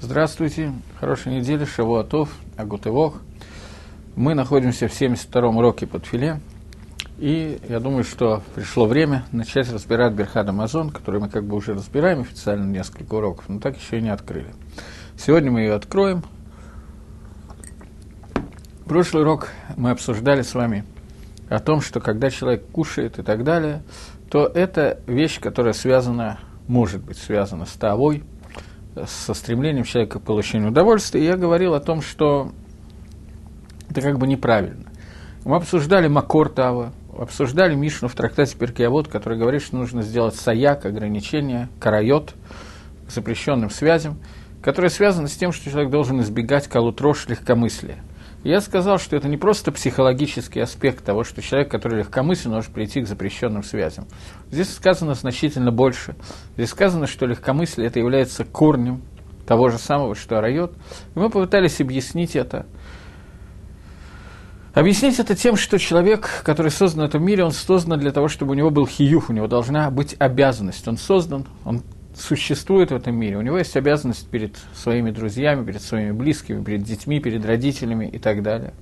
Здравствуйте, хорошей недели, Шавуатов, Агутывох. Мы находимся в 72-м уроке под филе, и я думаю, что пришло время начать разбирать Берхад Амазон, который мы как бы уже разбираем официально несколько уроков, но так еще и не открыли. Сегодня мы ее откроем. Прошлый урок мы обсуждали с вами о том, что когда человек кушает и так далее, то это вещь, которая связана, может быть связана с тавой, со стремлением человека к получению удовольствия, и я говорил о том, что это как бы неправильно. Мы обсуждали Макор Тава, обсуждали Мишну в трактате Перкиавод, который говорит, что нужно сделать саяк, ограничение, карайот, запрещенным связям, которые связаны с тем, что человек должен избегать колутрош легкомыслия – я сказал, что это не просто психологический аспект того, что человек, который легкомыслен, может прийти к запрещенным связям. Здесь сказано значительно больше. Здесь сказано, что легкомыслие это является корнем того же самого, что райот. И мы попытались объяснить это. Объяснить это тем, что человек, который создан в этом мире, он создан для того, чтобы у него был хиюх, у него должна быть обязанность. Он создан, он существует в этом мире, у него есть обязанность перед своими друзьями, перед своими близкими, перед детьми, перед родителями и так далее.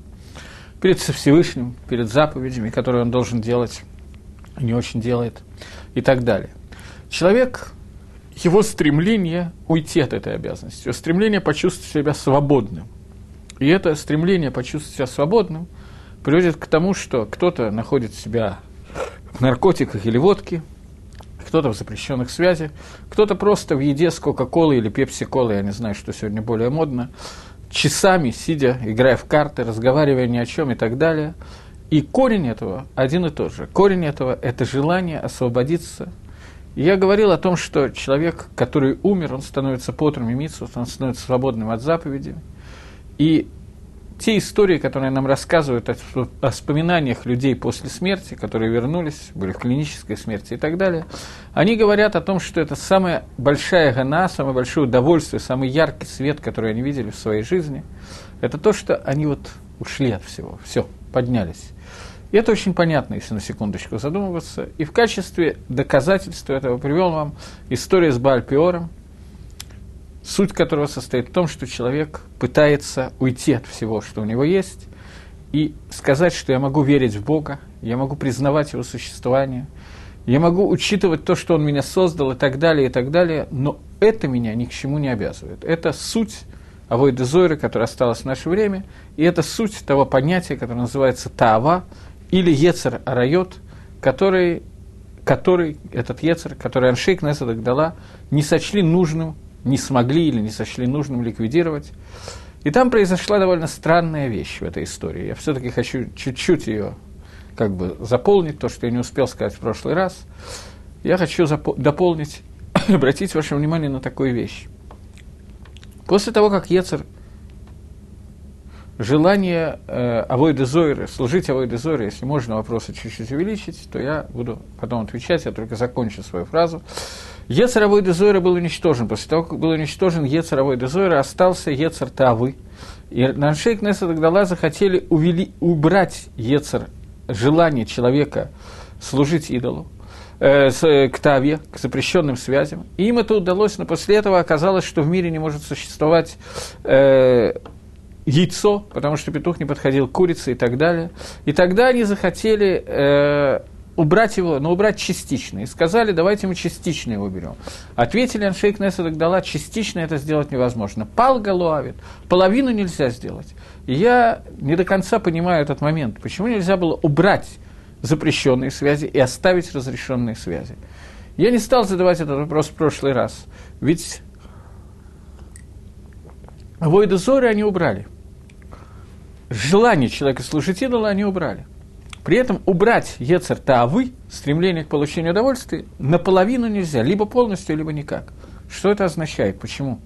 Перед Всевышним, перед заповедями, которые он должен делать, не очень делает, и так далее. Человек, его стремление уйти от этой обязанности, его стремление почувствовать себя свободным. И это стремление почувствовать себя свободным приводит к тому, что кто-то находит себя в наркотиках или водке, кто-то в запрещенных связях, кто-то просто в еде с Кока-Колой или Пепси-Колой, я не знаю, что сегодня более модно, часами сидя, играя в карты, разговаривая ни о чем и так далее. И корень этого один и тот же. Корень этого – это желание освободиться. И я говорил о том, что человек, который умер, он становится потром и он становится свободным от заповедей. И те истории, которые нам рассказывают о, о вспоминаниях людей после смерти, которые вернулись, были в клинической смерти и так далее, они говорят о том, что это самая большая гана, самое большое удовольствие, самый яркий свет, который они видели в своей жизни, это то, что они вот ушли от всего, все, поднялись. И это очень понятно, если на секундочку задумываться. И в качестве доказательства этого привел вам историю с Бальпиором, суть которого состоит в том, что человек пытается уйти от всего, что у него есть, и сказать, что я могу верить в Бога, я могу признавать Его существование, я могу учитывать то, что Он меня создал и так далее, и так далее, но это меня ни к чему не обязывает. Это суть Авойда Зойры, которая осталась в наше время, и это суть того понятия, которое называется Таава, или Ецер Арайот, который, который, этот Ецер, который Аншейк Несадак дала, не сочли нужным не смогли или не сочли нужным ликвидировать. И там произошла довольно странная вещь в этой истории. Я все-таки хочу чуть-чуть ее как бы заполнить, то, что я не успел сказать в прошлый раз. Я хочу дополнить, обратить ваше внимание на такую вещь. После того, как Ецер желание э, Авойды Зойры, служить Авойды Зойры, если можно вопросы чуть-чуть увеличить, то я буду потом отвечать, я только закончу свою фразу. Ецаровой Дезойра был уничтожен. После того, как был уничтожен Ецаровой Дезойра, остался Ецар Тавы. И Наншей Кнессет Агдала захотели увели, убрать Ецар, желание человека служить идолу, э, э, к Таве, к запрещенным связям. И им это удалось, но после этого оказалось, что в мире не может существовать э, яйцо, потому что петух не подходил к курице и так далее. И тогда они захотели э, убрать его, но убрать частично. И сказали, давайте мы частично его берем. Ответили Аншейк Несадок дала, частично это сделать невозможно. Пал Галуавит, половину нельзя сделать. И я не до конца понимаю этот момент. Почему нельзя было убрать запрещенные связи и оставить разрешенные связи? Я не стал задавать этот вопрос в прошлый раз. Ведь Войда Зоры они убрали. Желание человека служить идолу они убрали. При этом убрать Ецер Таавы, стремление к получению удовольствия, наполовину нельзя, либо полностью, либо никак. Что это означает? Почему?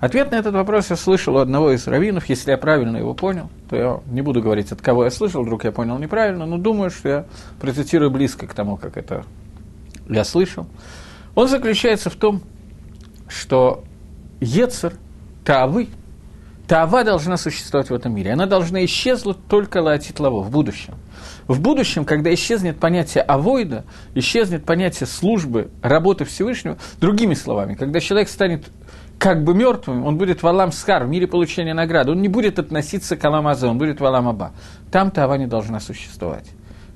Ответ на этот вопрос я слышал у одного из раввинов, если я правильно его понял, то я не буду говорить, от кого я слышал, вдруг я понял неправильно, но думаю, что я процитирую близко к тому, как это я слышал. Он заключается в том, что Ецер, Таавы, Тава должна существовать в этом мире. Она должна исчезнуть только лаотитлаво в будущем. В будущем, когда исчезнет понятие авойда, исчезнет понятие службы, работы Всевышнего, другими словами, когда человек станет как бы мертвым, он будет в Алам Схар, в мире получения награды. Он не будет относиться к Алам Азе, он будет в Алам Аба. Там-то Ава не должна существовать.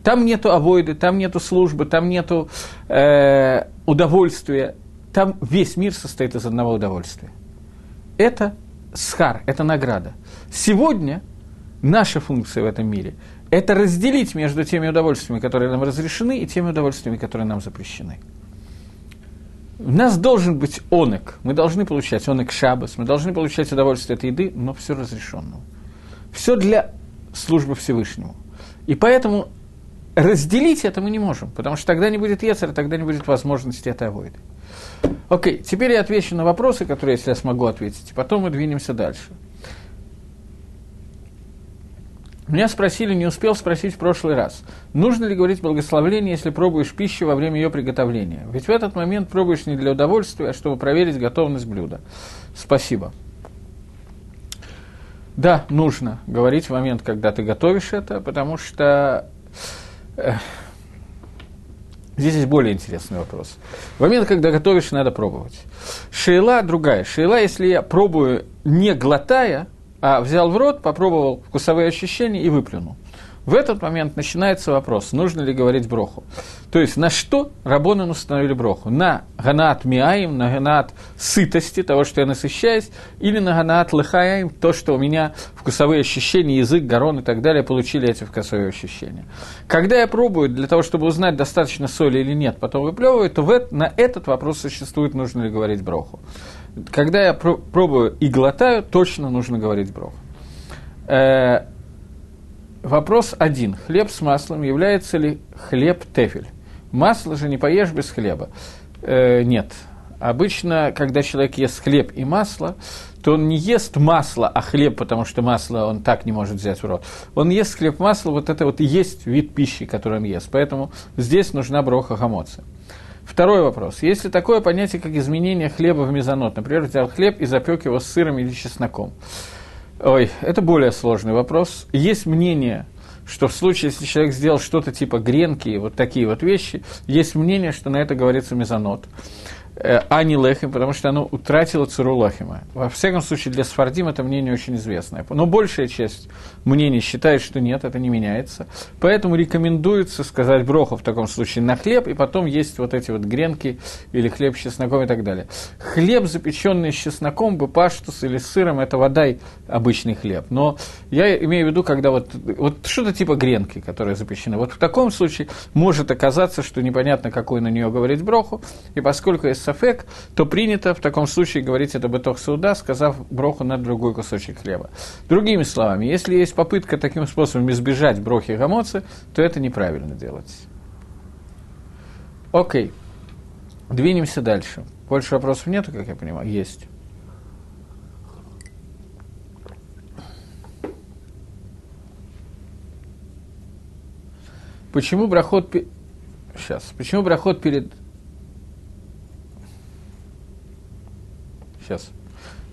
Там нету авойды, там нету службы, там нету э, удовольствия. Там весь мир состоит из одного удовольствия. Это схар, это награда. Сегодня наша функция в этом мире – это разделить между теми удовольствиями, которые нам разрешены, и теми удовольствиями, которые нам запрещены. У нас должен быть онек. Мы должны получать онек шабас, мы должны получать удовольствие от еды, но все разрешенного. Все для службы Всевышнему. И поэтому разделить это мы не можем, потому что тогда не будет Ецера, тогда не будет возможности это авойды. Окей, теперь я отвечу на вопросы, которые, если я смогу ответить, и потом мы двинемся дальше. Меня спросили, не успел спросить в прошлый раз, нужно ли говорить благословление, если пробуешь пищу во время ее приготовления? Ведь в этот момент пробуешь не для удовольствия, а чтобы проверить готовность блюда. Спасибо. Да, нужно говорить в момент, когда ты готовишь это, потому что здесь есть более интересный вопрос. В момент, когда готовишь, надо пробовать. Шейла другая. Шейла, если я пробую не глотая, а взял в рот, попробовал вкусовые ощущения и выплюнул. В этот момент начинается вопрос, нужно ли говорить броху. То есть, на что Рабонан установили броху? На ганат миаим, на ганат сытости, того, что я насыщаюсь, или на ганат лыхаим, то, что у меня вкусовые ощущения, язык, горон и так далее получили эти вкусовые ощущения. Когда я пробую, для того, чтобы узнать, достаточно соли или нет, потом выплевываю, то на этот вопрос существует, нужно ли говорить броху когда я пробую и глотаю, точно нужно говорить брох. Вопрос один. Хлеб с маслом является ли хлеб тефель? Масло же не поешь без хлеба. Э, нет. Обычно, когда человек ест хлеб и масло, то он не ест масло, а хлеб, потому что масло он так не может взять в рот. Он ест хлеб, масло, вот это вот и есть вид пищи, который он ест. Поэтому здесь нужна броха хамоца. Второй вопрос. Есть ли такое понятие, как изменение хлеба в мезонот? Например, взял хлеб и запек его с сыром или чесноком. Ой, это более сложный вопрос. Есть мнение, что в случае, если человек сделал что-то типа гренки, вот такие вот вещи, есть мнение, что на это говорится мезонот. Э, а не лехем, потому что оно утратило циру лохима. Во всяком случае, для Сфардим это мнение очень известное. Но большая часть мнений считает, что нет, это не меняется. Поэтому рекомендуется сказать броху в таком случае на хлеб, и потом есть вот эти вот гренки или хлеб с чесноком и так далее. Хлеб, запеченный с чесноком, бы паштус или сыром, это вода обычный хлеб. Но я имею в виду, когда вот, вот что-то типа гренки, которые запечены. Вот в таком случае может оказаться, что непонятно, какой на нее говорить броху, и поскольку есть сафек, то принято в таком случае говорить это бетох сауда, сказав броху на другой кусочек хлеба. Другими словами, если есть попытка таким способом избежать брохи гамоцы, то это неправильно делать. Окей. Двинемся дальше. Больше вопросов нету, как я понимаю? Есть. Почему брахот... Сейчас. Почему брахот перед Сейчас.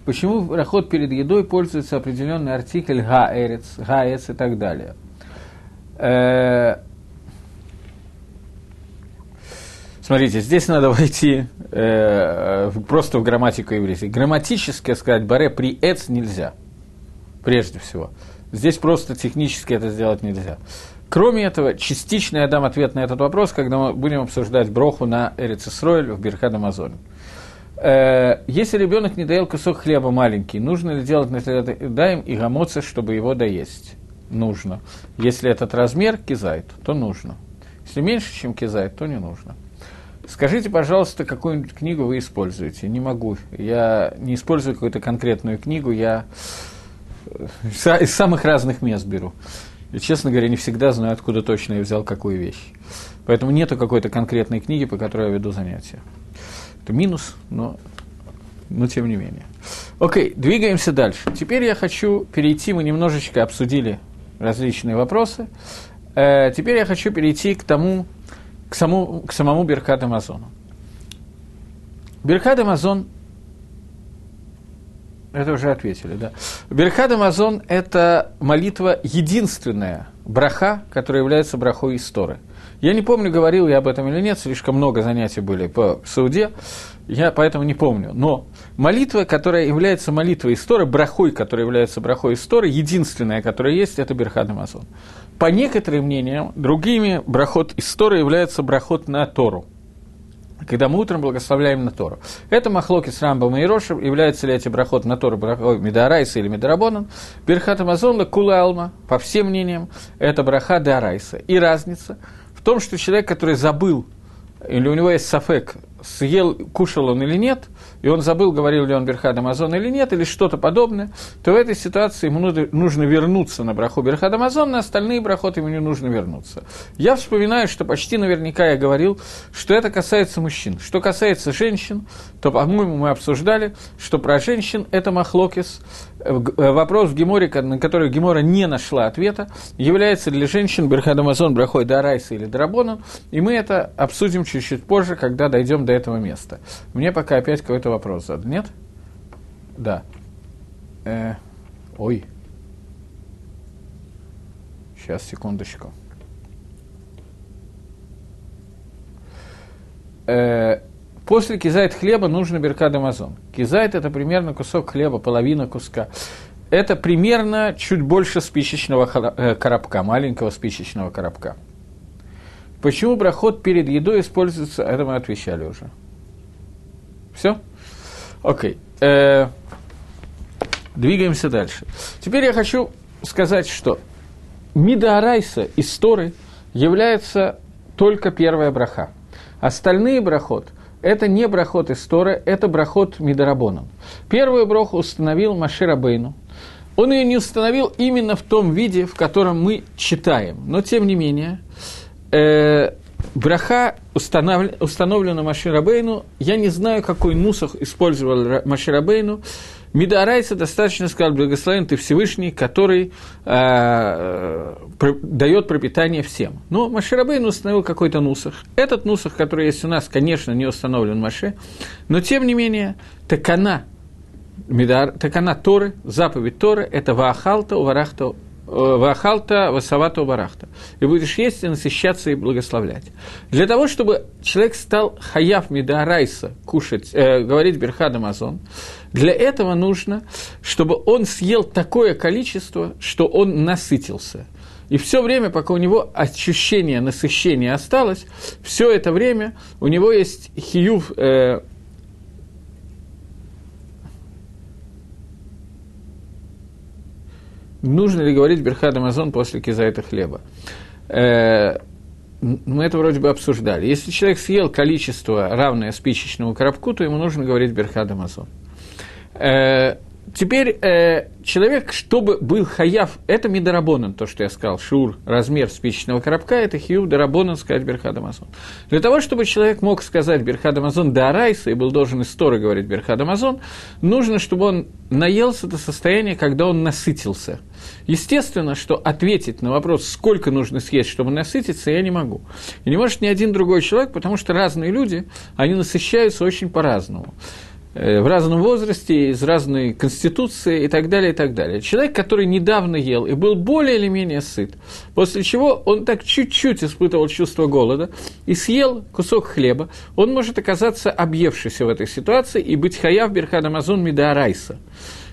Почему рахот перед едой пользуется определенный артикль гаэрец, гаэц и так далее? Э, смотрите, здесь надо войти э, просто в грамматику еврейской. Грамматически сказать баре при эц нельзя, прежде всего. Здесь просто технически это сделать нельзя. Кроме этого, частично я дам ответ на этот вопрос, когда мы будем обсуждать броху на Эрицесройль в Берхад Амазоне. Если ребенок не доел кусок хлеба маленький, нужно ли делать даем и гамоться, чтобы его доесть? Нужно. Если этот размер кизайт, то нужно. Если меньше, чем кизайт, то не нужно. Скажите, пожалуйста, какую-нибудь книгу вы используете? Не могу. Я не использую какую-то конкретную книгу, я э, из самых разных мест беру. И, честно говоря, не всегда знаю, откуда точно я взял какую вещь. Поэтому нету какой-то конкретной книги, по которой я веду занятия. Это минус, но, но тем не менее. Окей, двигаемся дальше. Теперь я хочу перейти, мы немножечко обсудили различные вопросы. Э, теперь я хочу перейти к тому, к, саму, к самому Беркат Амазону. Беркат Амазон Это уже ответили, да. Берхад Амазон – это молитва единственная, браха, которая является брахой истории. Я не помню, говорил я об этом или нет, слишком много занятий были по Сауде, я поэтому не помню. Но молитва, которая является молитвой истории, брахой, которая является брахой истории, единственная, которая есть, это Берхад Амазон. По некоторым мнениям, другими брахот истории является брахот на Тору когда мы утром благословляем на Тору. Это махлоки с Рамбом и Ирошем, является ли эти брахот на Тору брахой Медарайса или Медарабонан. Берхат Амазон Кула по всем мнениям, это браха Дарайса. И разница в том, что человек, который забыл, или у него есть сафек, съел, кушал он или нет, и он забыл, говорил ли он Берхад Амазон или нет, или что-то подобное, то в этой ситуации ему нужно вернуться на браху Берхад Амазон, на остальные брахоты ему не нужно вернуться. Я вспоминаю, что почти наверняка я говорил, что это касается мужчин. Что касается женщин, то, по-моему, мы обсуждали, что про женщин это махлокис, вопрос в Геморе, на который Гемора не нашла ответа, является для женщин Берхад Амазон брахой Дарайса или Драбона, и мы это обсудим чуть-чуть позже, когда дойдем до этого места. Мне пока опять какой-то вопрос задан. Нет? Да. Э, ой. Сейчас, секундочку. Э, после кизайт хлеба нужно беркад амазон. Кизайт – это примерно кусок хлеба, половина куска. Это примерно чуть больше спичечного э, коробка, маленького спичечного коробка. Почему брахот перед едой используется, это мы отвечали уже. Все? Окей. Э, двигаемся дальше. Теперь я хочу сказать, что Мида из Торы является только первая браха. Остальные брахот – это не брахот из Торы, это брахот Мидарабоном. Первую браху установил Машир Абейну. Он ее не установил именно в том виде, в котором мы читаем. Но, тем не менее, э, браха установ, установлена Маширабейну. Я не знаю, какой нусах использовал Маширабейну. Мидарайса достаточно сказал, благословен ты Всевышний, который э, про, дает пропитание всем. Но Маширабейн установил какой-то нусах. Этот нусах, который есть у нас, конечно, не установлен Маше, но тем не менее, такана, Мидар, такана Торы, заповедь Торы, это Ваахалта, Уварахта, Вахалта, Васавата, Барахта. И будешь есть и насыщаться и благословлять. Для того, чтобы человек стал хаяв Мидарайса, кушать, э, говорить Берхад Амазон, для этого нужно, чтобы он съел такое количество, что он насытился. И все время, пока у него ощущение насыщения осталось, все это время у него есть хиюв, э, нужно ли говорить Берхад Амазон после кизайта хлеба. Э, мы это вроде бы обсуждали. Если человек съел количество, равное спичечному коробку, то ему нужно говорить Берхад Амазон. Э, теперь э, человек, чтобы был хаяв, это мидарабонан, то, что я сказал, шур, размер спичечного коробка, это хиюв дарабонан сказать Берхад Амазон. Для того, чтобы человек мог сказать Берхад Амазон до Арайса и был должен из Торы говорить Берхад Амазон, нужно, чтобы он наелся до состояния, когда он насытился – Естественно, что ответить на вопрос, сколько нужно съесть, чтобы насытиться, я не могу. И не может ни один другой человек, потому что разные люди, они насыщаются очень по-разному в разном возрасте, из разной конституции и так далее, и так далее. Человек, который недавно ел и был более или менее сыт, после чего он так чуть-чуть испытывал чувство голода и съел кусок хлеба, он может оказаться объевшийся в этой ситуации и быть хаяв берхад Амазон Мидаарайса.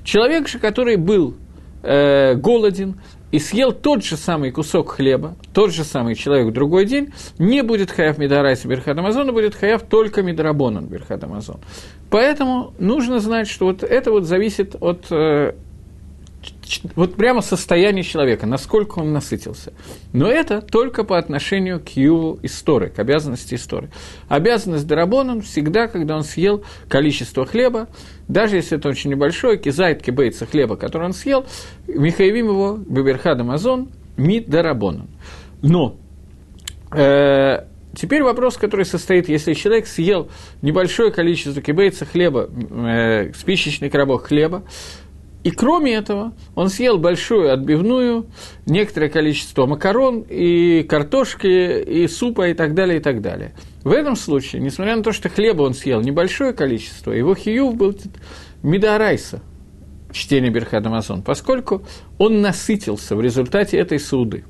Человек же, который был э, голоден и съел тот же самый кусок хлеба, тот же самый человек в другой день, не будет хаяв Мидарайса Берхат Амазон, а будет хаяв только Мидарабонан Берхат. Поэтому нужно знать, что вот это вот зависит от э, вот прямо состояние человека, насколько он насытился. Но это только по отношению к юву истории, к обязанности истории. Обязанность Дарабоном всегда, когда он съел количество хлеба, даже если это очень небольшое, кизайт кибейца хлеба, который он съел, Михаевим его, Беберхад Амазон, Мид Дарабоном. Но э, Теперь вопрос, который состоит, если человек съел небольшое количество кибейца хлеба, э, спичечный коробок хлеба, и кроме этого, он съел большую отбивную, некоторое количество макарон и картошки, и супа, и так далее, и так далее. В этом случае, несмотря на то, что хлеба он съел небольшое количество, его хиюв был медарайса. чтения Берхад Амазон, поскольку он насытился в результате этой суды.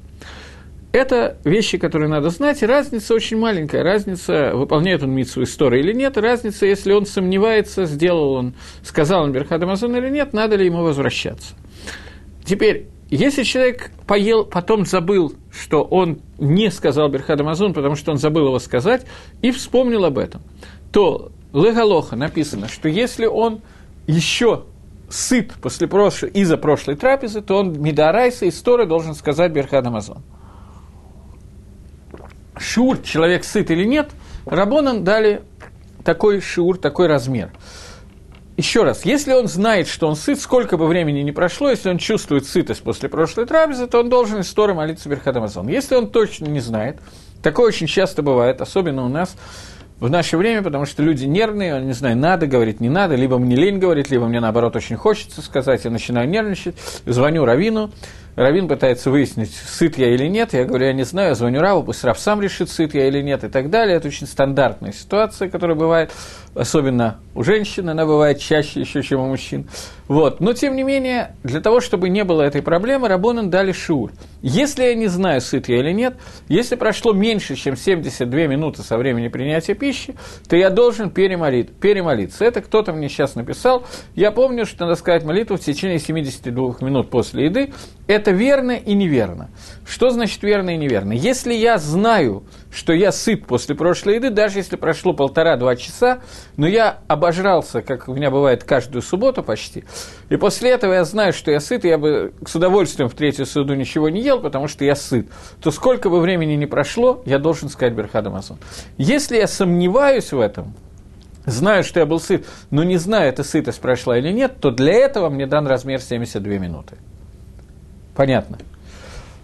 Это вещи, которые надо знать, разница очень маленькая. Разница, выполняет он митсу истории или нет, разница, если он сомневается, сделал он, сказал он Берхад Амазон или нет, надо ли ему возвращаться. Теперь, если человек поел, потом забыл, что он не сказал Берхад Амазон, потому что он забыл его сказать, и вспомнил об этом, то Легалоха написано, что если он еще сыт после прошлой, из-за прошлой трапезы, то он Мидарайса и Сторы должен сказать Берхад Амазон. Шур, человек сыт или нет, Рабонан дали такой шур, такой размер. Еще раз, если он знает, что он сыт, сколько бы времени ни прошло, если он чувствует сытость после прошлой трапезы, то он должен из Торы молиться Берхад Амазон. Если он точно не знает, такое очень часто бывает, особенно у нас, в наше время, потому что люди нервные, не знаю, надо говорить, не надо, либо мне лень говорить, либо мне, наоборот, очень хочется сказать, я начинаю нервничать, звоню Равину, Равин пытается выяснить, сыт я или нет, я говорю, я не знаю, я звоню Раву, пусть Рав сам решит, сыт я или нет, и так далее. Это очень стандартная ситуация, которая бывает, особенно у женщин, она бывает чаще еще, чем у мужчин. Вот. Но, тем не менее, для того, чтобы не было этой проблемы, Рабонан дали шур. Если я не знаю, сыт я или нет, если прошло меньше, чем 72 минуты со времени принятия пищи, то я должен перемолить, перемолиться. Это кто-то мне сейчас написал. Я помню, что надо сказать молитву в течение 72 минут после еды. Это верно и неверно. Что значит верно и неверно? Если я знаю, что я сыт после прошлой еды, даже если прошло полтора-два часа, но я обожрался, как у меня бывает каждую субботу почти, и после этого я знаю, что я сыт, и я бы с удовольствием в третью суду ничего не ел, потому что я сыт, то сколько бы времени ни прошло, я должен сказать Берхад Амазон. Если я сомневаюсь в этом, знаю, что я был сыт, но не знаю, эта сытость прошла или нет, то для этого мне дан размер 72 минуты. Понятно?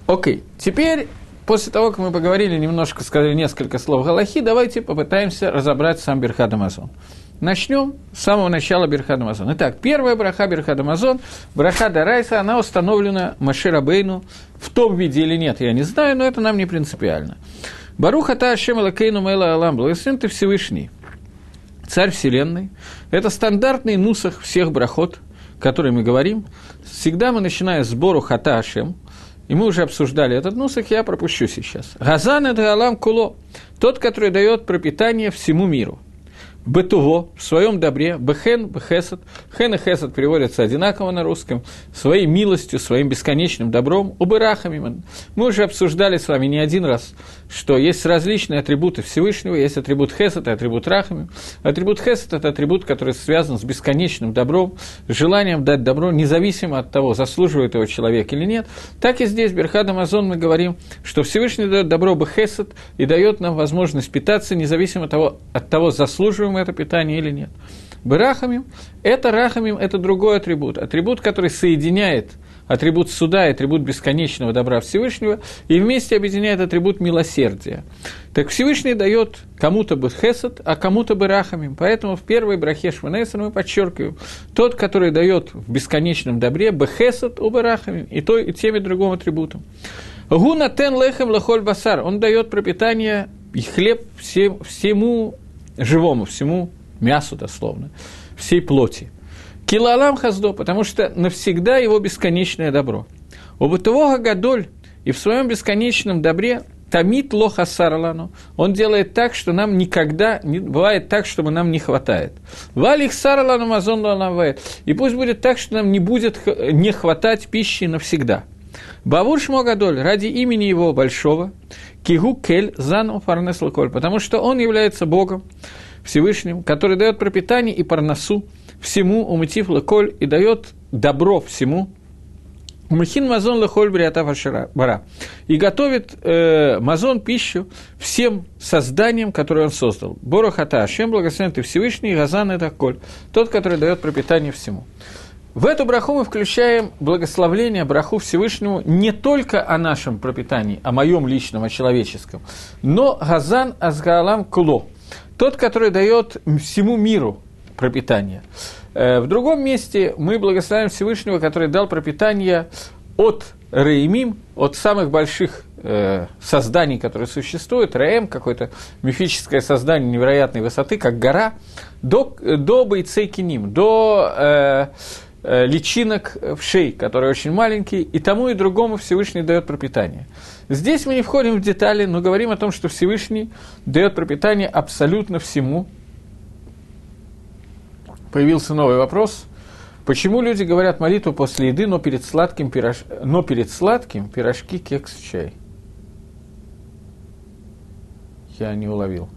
Окей, теперь После того, как мы поговорили немножко, сказали несколько слов Галахи, давайте попытаемся разобрать сам Берхад Амазон. Начнем с самого начала Берхад Амазон. Итак, первая браха Берхад Амазон, браха Дарайса, она установлена Машира Бейну в том виде или нет, я не знаю, но это нам не принципиально. Баруха та Ашем Лакейну Мэла Алам, благословен ты Всевышний, Царь Вселенной. Это стандартный нусах всех брахот, которые мы говорим. Всегда мы начинаем с Бору Хата Ашем, и мы уже обсуждали этот нусах, я пропущу сейчас. Газан – это Алам Куло, тот, который дает пропитание всему миру. Бетуво, в своем добре, бехен, бехесед. Хен и хесед переводятся одинаково на русском. Своей милостью, своим бесконечным добром, убырахами. Мы уже обсуждали с вами не один раз что есть различные атрибуты Всевышнего, есть атрибут Хесед и атрибут Рахами. Атрибут Хесед – это атрибут, который связан с бесконечным добром, желанием дать добро, независимо от того, заслуживает его человек или нет. Так и здесь, Берхад Амазон, мы говорим, что Всевышний дает добро бы Хесед и дает нам возможность питаться, независимо от того, от того заслуживаем это питание или нет. Берахамим – это рахамим, это другой атрибут, атрибут, который соединяет – атрибут суда и атрибут бесконечного добра Всевышнего, и вместе объединяет атрибут милосердия. Так Всевышний дает кому-то бы хесед, а кому-то бы рахамим. Поэтому в первой брахе Шванесен мы подчеркиваем, тот, который дает в бесконечном добре бы хесед, у рахамим, и, то, и тем, и другим атрибутом. Гуна тен лехем лахоль басар, он дает пропитание и хлеб всем, всему живому, всему мясу дословно, всей плоти. Килалам хаздо, потому что навсегда его бесконечное добро. У бытового гадоль и в своем бесконечном добре тамит лоха сарлану. Он делает так, что нам никогда не бывает так, чтобы нам не хватает. Валих сарлану мазон ланавает. И пусть будет так, что нам не будет не хватать пищи навсегда. Бавур Шмогадоль ради имени его большого, Кигу Кель Зан Фарнес Лаколь, потому что он является Богом Всевышним, который дает пропитание и парносу всему умытив леколь и дает добро всему. Махин мазон лехоль бриата бара. И готовит э, мазон пищу всем созданиям, которые он создал. Борохата, чем благословен ты Всевышний, Газан это коль, тот, который дает пропитание всему. В эту браху мы включаем благословление браху Всевышнему не только о нашем пропитании, о моем личном, о человеческом, но Газан Азгаалам Куло, тот, который дает всему миру пропитания. Э, в другом месте мы благословляем Всевышнего, который дал пропитание от Реймим, от самых больших э, созданий, которые существуют, Раем, какое-то мифическое создание невероятной высоты, как гора, до, до Бойцейкиним, до э, э, личинок в шей, которые очень маленькие, и тому и другому Всевышний дает пропитание. Здесь мы не входим в детали, но говорим о том, что Всевышний дает пропитание абсолютно всему. Появился новый вопрос. Почему люди говорят молитву после еды, но перед сладким, пирож... но перед сладким пирожки, кекс, чай? Я не уловил,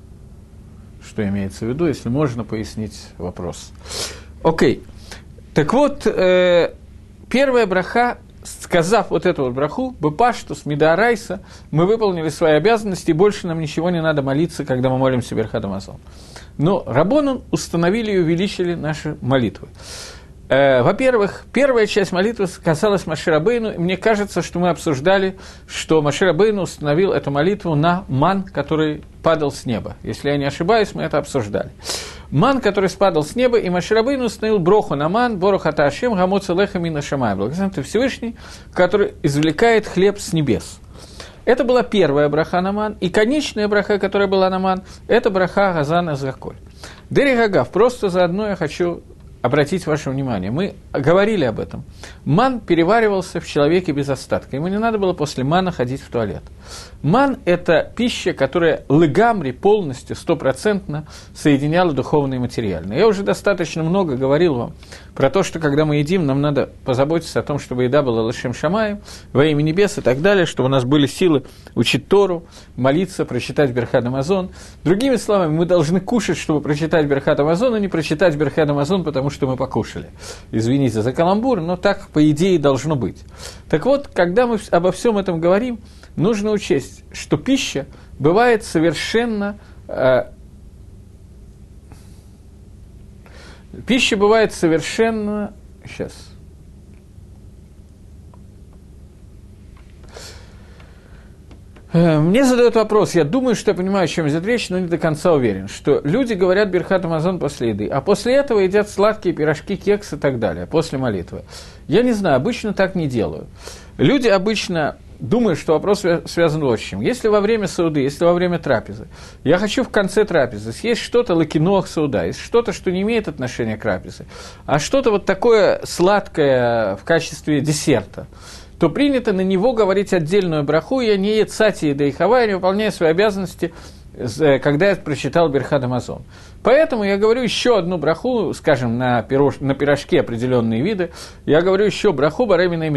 что имеется в виду, если можно пояснить вопрос. Окей. Так вот, э, первая браха сказав вот эту вот браху, Бепаштус, Мидарайса, мы выполнили свои обязанности, и больше нам ничего не надо молиться, когда мы молимся Берхадамазон. Но Рабонан установили и увеличили наши молитвы. Э, во-первых, первая часть молитвы касалась Маширабейну, и мне кажется, что мы обсуждали, что Маширабейну установил эту молитву на ман, который падал с неба. Если я не ошибаюсь, мы это обсуждали. Ман, который спадал с неба, и Маширабейн установил броху на ман, борох аташем, гамоца леха мина шамай. Благословен ты Всевышний, который извлекает хлеб с небес. Это была первая браха на ман, и конечная браха, которая была на ман, это браха Газана Заколь. Дери Гагав, просто заодно я хочу обратить ваше внимание, мы говорили об этом. Ман переваривался в человеке без остатка. Ему не надо было после мана ходить в туалет. Ман – это пища, которая лыгамри полностью, стопроцентно соединяла духовное и материальное. Я уже достаточно много говорил вам про то, что когда мы едим, нам надо позаботиться о том, чтобы еда была лышем шамаем, во имя небес и так далее, чтобы у нас были силы учить Тору, молиться, прочитать Берхад Амазон. Другими словами, мы должны кушать, чтобы прочитать Берхад Амазон, а не прочитать Берхад Амазон, потому что мы покушали. Извините за каламбур, но так, по идее, должно быть. Так вот, когда мы обо всем этом говорим, нужно учесть, что пища бывает совершенно... Э, пища бывает совершенно... Сейчас. Мне задают вопрос, я думаю, что я понимаю, о чем идет речь, но не до конца уверен, что люди говорят Берхат Амазон после еды, а после этого едят сладкие пирожки, кекс и так далее, после молитвы. Я не знаю, обычно так не делаю. Люди обычно думаю, что вопрос связан вот с чем. Если во время сауды, если во время трапезы, я хочу в конце трапезы съесть что-то лакинох сауда, есть что-то, что не имеет отношения к трапезе, а что-то вот такое сладкое в качестве десерта, то принято на него говорить отдельную браху, я не ецати и дейхава, я не выполняю свои обязанности, э, когда я прочитал Берхад Амазон. Поэтому я говорю еще одну браху, скажем, на, пирож, на пирожке определенные виды, я говорю еще браху Баремина и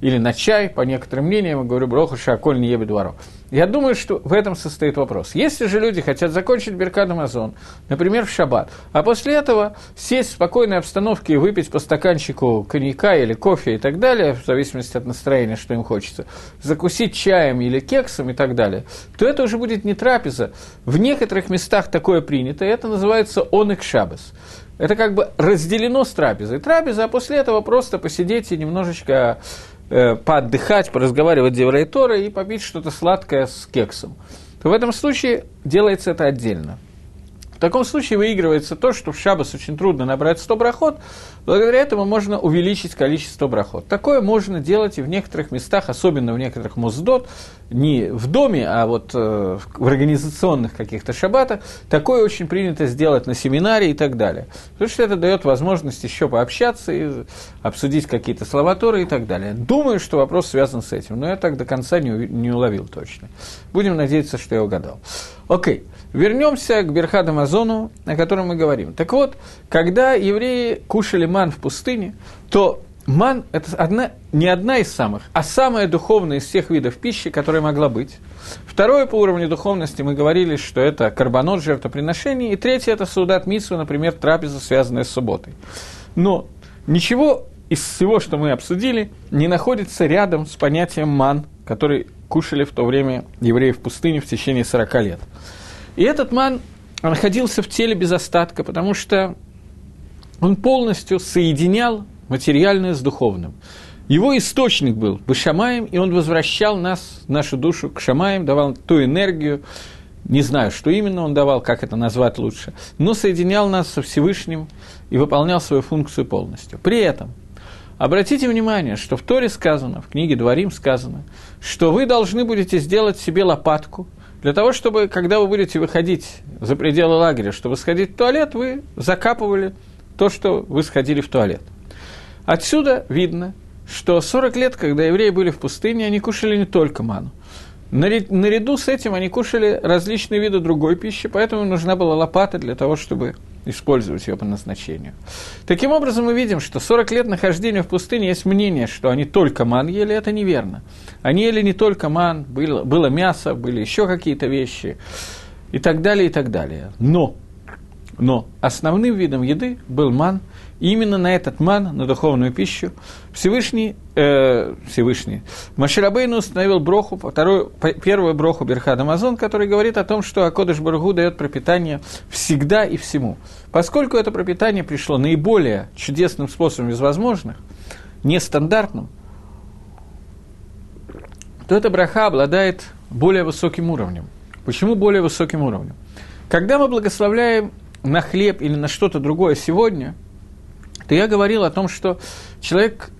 или на чай, по некоторым мнениям, я говорю, броху шаколь не. Я думаю, что в этом состоит вопрос. Если же люди хотят закончить Беркад Амазон, например, в шаббат, а после этого сесть в спокойной обстановке и выпить по стаканчику коньяка или кофе и так далее, в зависимости от настроения, что им хочется, закусить чаем или кексом и так далее, то это уже будет не трапеза. В некоторых местах такое принято, и это называется онек шабас. Это как бы разделено с трапезой. Трапеза, а после этого просто посидеть и немножечко э, поотдыхать, поразговаривать с Тора и попить что-то сладкое с кексом. То в этом случае делается это отдельно. В таком случае выигрывается то, что в шабас очень трудно набрать 100 брахот, благодаря этому можно увеличить количество брахот. Такое можно делать и в некоторых местах, особенно в некоторых муздот, не в доме, а вот э, в организационных каких-то шаббатах. Такое очень принято сделать на семинаре и так далее. Потому что это дает возможность еще пообщаться и обсудить какие-то слова Торы и так далее. Думаю, что вопрос связан с этим, но я так до конца не, не уловил точно. Будем надеяться, что я угадал. Окей. Вернемся к Берхад Амазону, о котором мы говорим. Так вот, когда евреи кушали ман в пустыне, то ман – это одна, не одна из самых, а самая духовная из всех видов пищи, которая могла быть. Второе по уровню духовности мы говорили, что это карбонот, жертвоприношение. И третье – это судат митсу, например, трапеза, связанная с субботой. Но ничего из всего, что мы обсудили, не находится рядом с понятием ман, который кушали в то время евреи в пустыне в течение 40 лет. И этот ман находился в теле без остатка, потому что он полностью соединял материальное с духовным. Его источник был Башамаем, и он возвращал нас, нашу душу к Шамаем, давал ту энергию, не знаю, что именно он давал, как это назвать лучше, но соединял нас со Всевышним и выполнял свою функцию полностью. При этом, обратите внимание, что в Торе сказано, в книге Дворим сказано, что вы должны будете сделать себе лопатку – для того, чтобы, когда вы будете выходить за пределы лагеря, чтобы сходить в туалет, вы закапывали то, что вы сходили в туалет. Отсюда видно, что 40 лет, когда евреи были в пустыне, они кушали не только ману. Наряду с этим они кушали различные виды другой пищи, поэтому нужна была лопата для того, чтобы использовать ее по назначению. Таким образом, мы видим, что 40 лет нахождения в пустыне есть мнение, что они только ман ели, это неверно. Они ели не только ман, было, было мясо, были еще какие-то вещи и так далее, и так далее. Но, но основным видом еды был ман – и именно на этот ман, на духовную пищу, Всевышний, э, Всевышний, Маширабейну установил броху, вторую, первую броху Берхад Амазон, который говорит о том, что Акодыш Баргу дает пропитание всегда и всему. Поскольку это пропитание пришло наиболее чудесным способом из возможных, нестандартным, то эта браха обладает более высоким уровнем. Почему более высоким уровнем? Когда мы благословляем на хлеб или на что-то другое сегодня – то я говорил о том, что человек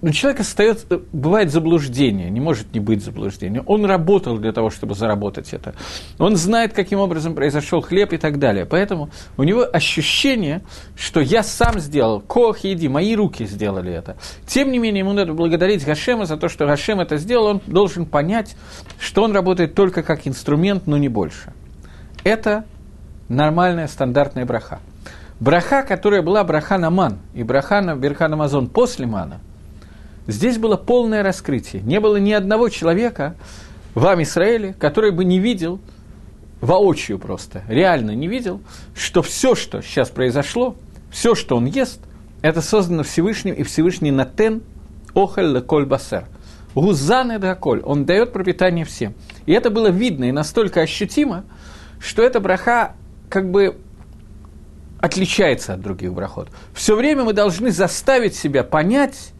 ну, человек остается, бывает заблуждение, не может не быть заблуждения. Он работал для того, чтобы заработать это. Он знает, каким образом произошел хлеб и так далее. Поэтому у него ощущение, что я сам сделал, кох еди, мои руки сделали это. Тем не менее, ему надо благодарить Гашема за то, что Гашем это сделал. Он должен понять, что он работает только как инструмент, но не больше. Это нормальная стандартная браха. Браха, которая была браха на ман и браха на Берхан Амазон после мана, здесь было полное раскрытие. Не было ни одного человека в Израиле, который бы не видел, воочию просто, реально не видел, что все, что сейчас произошло, все, что он ест, это создано Всевышним, и Всевышний Натен Охаль Леколь Басер. Гузан это коль, он дает пропитание всем. И это было видно и настолько ощутимо, что эта браха как бы отличается от других брахот. Все время мы должны заставить себя понять,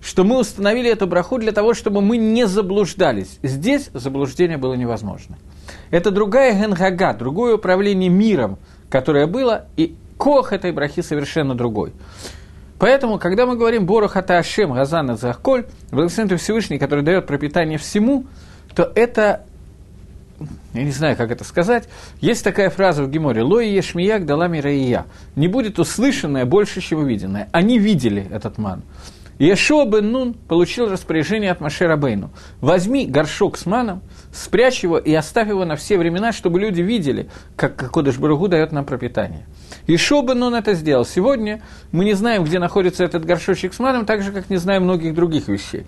что мы установили эту браху для того, чтобы мы не заблуждались. Здесь заблуждение было невозможно. Это другая генгага, другое управление миром, которое было, и кох этой брахи совершенно другой. Поэтому, когда мы говорим «Борох ата Ашем, Газана Захколь», благословен Всевышний, который дает пропитание всему, то это я не знаю, как это сказать, есть такая фраза в Геморе «Лои ешмияк далами раия» – «Не будет услышанное больше, чем увиденное». Они видели этот ман. Иешуа бен Нун получил распоряжение от Машера Бейну. Возьми горшок с маном, спрячь его и оставь его на все времена, чтобы люди видели, как Кодыш Баругу дает нам пропитание. Иешуа бен Нун это сделал. Сегодня мы не знаем, где находится этот горшочек с маном, так же, как не знаем многих других вещей.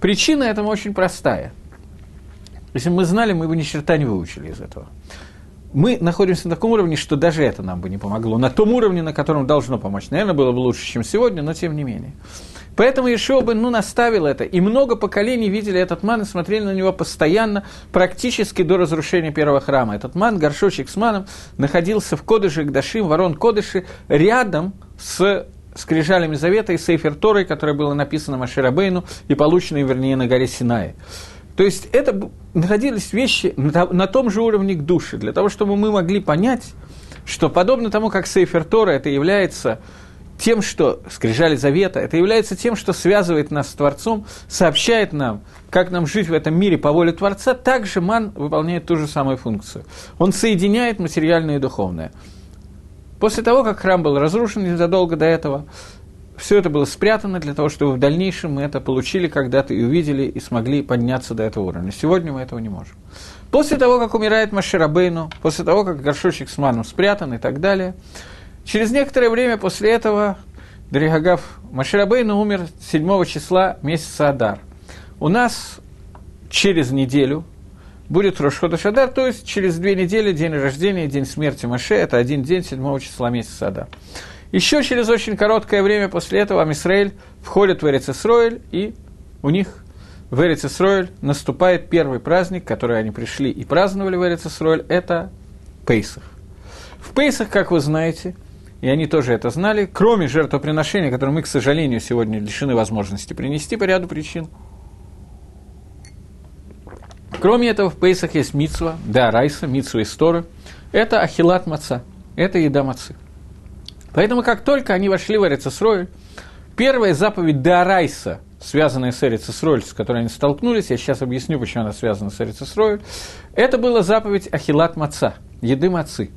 Причина этому очень простая – если бы мы знали, мы бы ни черта не выучили из этого. Мы находимся на таком уровне, что даже это нам бы не помогло. На том уровне, на котором должно помочь. Наверное, было бы лучше, чем сегодня, но тем не менее. Поэтому Ишуа бы ну, наставил это. И много поколений видели этот ман и смотрели на него постоянно, практически до разрушения первого храма. Этот ман, горшочек с маном, находился в Кодыше, Гдашим, Ворон Кодыши, рядом с скрижалями Завета и Сейфер Торой, которое было написано Маширабейну и получено, вернее, на горе Синае. То есть это находились вещи на том же уровне к душе, для того, чтобы мы могли понять, что подобно тому, как Сейфер Тора это является тем, что скрижали завета, это является тем, что связывает нас с Творцом, сообщает нам, как нам жить в этом мире по воле Творца, также ман выполняет ту же самую функцию. Он соединяет материальное и духовное. После того, как храм был разрушен незадолго до этого, все это было спрятано для того, чтобы в дальнейшем мы это получили когда-то и увидели, и смогли подняться до этого уровня. Сегодня мы этого не можем. После того, как умирает Маширабейну, после того, как горшочек с маном спрятан и так далее, через некоторое время после этого Дригагав Маширабейну умер 7 числа месяца Адар. У нас через неделю будет Рошхода Шадар, то есть через две недели день рождения, день смерти Маше, это один день 7 числа месяца Адар. Еще через очень короткое время после этого Амисраэль входит в Эрицесроэль, и у них в Эрицесроэль наступает первый праздник, который они пришли и праздновали в Эрицесроэль, это Пейсах. В Пейсах, как вы знаете, и они тоже это знали, кроме жертвоприношения, которое мы, к сожалению, сегодня лишены возможности принести по ряду причин, Кроме этого, в Пейсах есть мицва, да, райса, мицва из Торы. Это ахилат маца, это еда мацы. Поэтому, как только они вошли в Эрицесроль, первая заповедь Дарайса, связанная с Эрицесроль, с которой они столкнулись, я сейчас объясню, почему она связана с Эрицесроль, это была заповедь Ахилат Маца, еды мацы.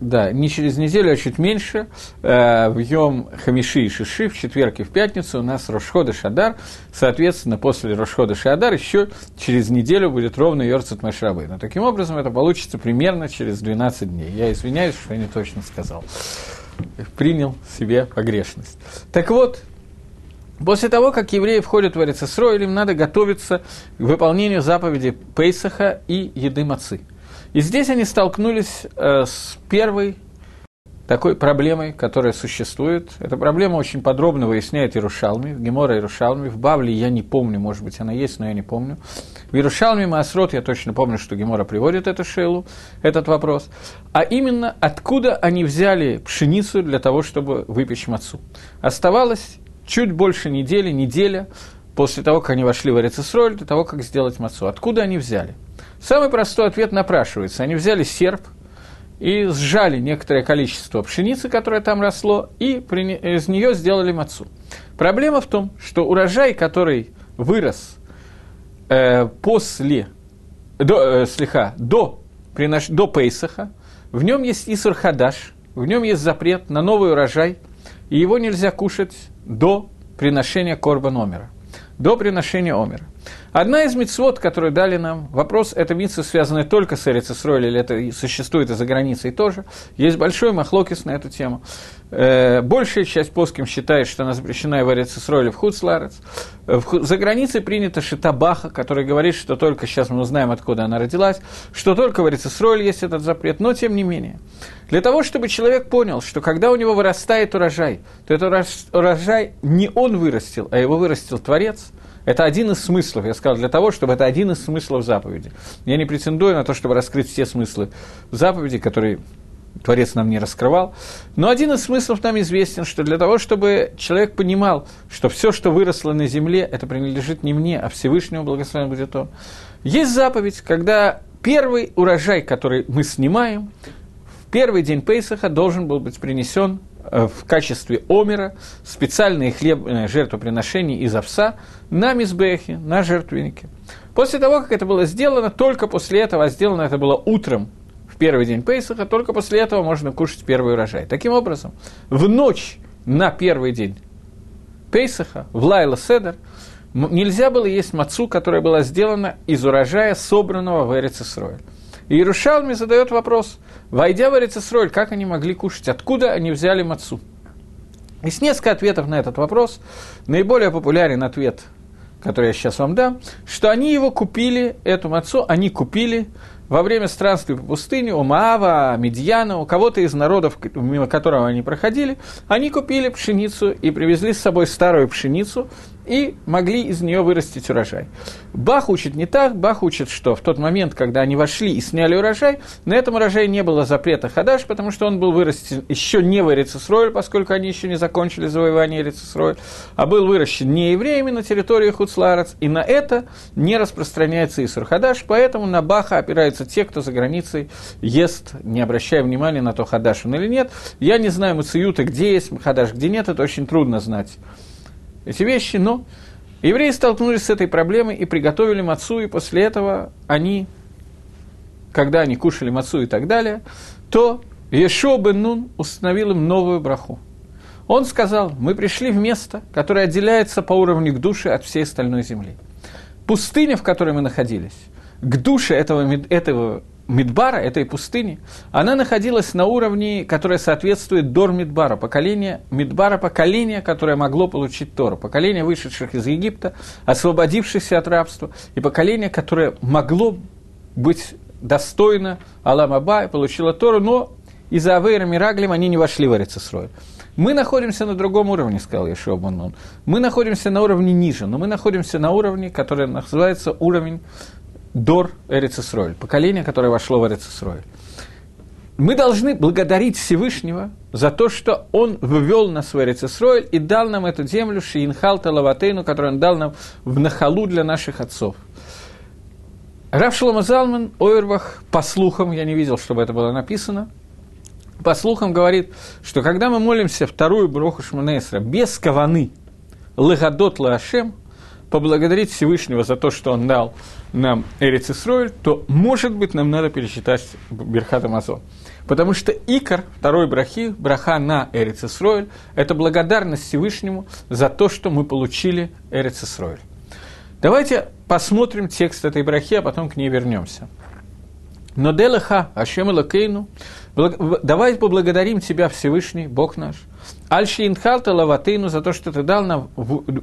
Да, не через неделю, а чуть меньше, э, в Йом Хамиши и Шиши, в четверг и в пятницу у нас Рошхода Шадар, соответственно, после Рошхода Шадар еще через неделю будет ровно Йорцет Машрабы. Но таким образом это получится примерно через 12 дней. Я извиняюсь, что я не точно сказал. Принял себе погрешность. Так вот, После того, как евреи входят в Эрицесрой, им надо готовиться к выполнению заповеди Пейсаха и еды мацы – и здесь они столкнулись э, с первой такой проблемой, которая существует. Эта проблема очень подробно выясняет Иерушалми, Гемора Иерушалми. В Бавле я не помню, может быть, она есть, но я не помню. В Иерушалме Маасрот я точно помню, что Гемора приводит эту шейлу, этот вопрос. А именно, откуда они взяли пшеницу для того, чтобы выпечь мацу. Оставалось чуть больше недели, неделя после того, как они вошли в Эрицесроль, для того, как сделать мацу. Откуда они взяли? Самый простой ответ напрашивается. Они взяли серп и сжали некоторое количество пшеницы, которое там росло, и из нее сделали мацу. Проблема в том, что урожай, который вырос э, после, до, э, слегка, до, принош, до Пейсаха, в нем есть Исур Хадаш, в нем есть запрет на новый урожай, и его нельзя кушать до приношения корба номера, до приношения омера. Одна из мецвод, которую дали нам, вопрос, это митцва, связанная только с Эрицесрой, или это существует и за границей тоже, есть большой махлокис на эту тему. Э, большая часть плоским считает, что она запрещена и в Эрицесрой или в Хуцларец. За границей принято Шитабаха, который говорит, что только сейчас мы узнаем, откуда она родилась, что только в Эрицесрой есть этот запрет, но тем не менее. Для того, чтобы человек понял, что когда у него вырастает урожай, то этот урожай не он вырастил, а его вырастил Творец – это один из смыслов, я сказал, для того, чтобы это один из смыслов заповеди. Я не претендую на то, чтобы раскрыть все смыслы заповеди, которые Творец нам не раскрывал. Но один из смыслов нам известен, что для того, чтобы человек понимал, что все, что выросло на земле, это принадлежит не мне, а Всевышнему, благословен будет он. Есть заповедь, когда первый урожай, который мы снимаем, в первый день Пейсаха должен был быть принесен в качестве омера специальные хлебные жертвоприношения из овса на мизбехе, на жертвеннике. После того, как это было сделано, только после этого, а сделано это было утром в первый день Пейсаха, только после этого можно кушать первый урожай. Таким образом, в ночь на первый день Пейсаха, в Лайла Седер, нельзя было есть мацу, которая была сделана из урожая, собранного в Эрицесройль. И Иерушалми задает вопрос, войдя в Эрицесроль, как они могли кушать, откуда они взяли мацу? Есть несколько ответов на этот вопрос. Наиболее популярен ответ, который я сейчас вам дам, что они его купили, эту мацу, они купили во время странствия по пустыне у Маава, Медьяна, у кого-то из народов, мимо которого они проходили, они купили пшеницу и привезли с собой старую пшеницу, и могли из нее вырастить урожай. Бах учит не так, Бах учит, что в тот момент, когда они вошли и сняли урожай, на этом урожае не было запрета хадаш, потому что он был вырастен еще не в Эрицесройль, поскольку они еще не закончили завоевание Эрицесройль, а был выращен не евреями на территории Хуцларец, и на это не распространяется Исур хадаш, поэтому на Баха опираются те, кто за границей ест, не обращая внимания на то, хадаш он или нет. Я не знаю Мациюта, где есть хадаш, где нет, это очень трудно знать эти вещи, но евреи столкнулись с этой проблемой и приготовили мацу, и после этого они, когда они кушали мацу и так далее, то Ешо бен Нун установил им новую браху. Он сказал, мы пришли в место, которое отделяется по уровню к душе от всей остальной земли. Пустыня, в которой мы находились, к душе этого, этого Мидбара, этой пустыни, она находилась на уровне, который соответствует Дор Мидбара, поколение Мидбара, поколение, которое могло получить Тору, поколение вышедших из Египта, освободившихся от рабства, и поколение, которое могло быть достойно Аламаба и получило Тору, но из-за Авейра Мираглим они не вошли в Эрицесрой. Мы находимся на другом уровне, сказал Яшуа Банон. Мы находимся на уровне ниже, но мы находимся на уровне, который называется уровень Дор Эрицесроль, поколение, которое вошло в Эрицесроль. Мы должны благодарить Всевышнего за то, что Он ввел нас в Эрицесроль и дал нам эту землю Шиинхалта Лаватейну, которую Он дал нам в Нахалу для наших отцов. Раф Шлома Залман, Ойербах, по слухам, я не видел, чтобы это было написано, по слухам говорит, что когда мы молимся вторую Броху Шманесра без каваны, Легадот Лашем, поблагодарить Всевышнего за то, что Он дал нам Эрец Исроэль, то, может быть, нам надо перечитать Берхат Амазон. Потому что Икар, второй брахи, браха на Эрец Исроэль, это благодарность Всевышнему за то, что мы получили Эрец Исроэль. Давайте посмотрим текст этой брахи, а потом к ней вернемся. Но делаха Ашем Лакейну, давай поблагодарим Тебя, Всевышний, Бог наш. Альши инхалта лаватыну за то, что Ты дал нам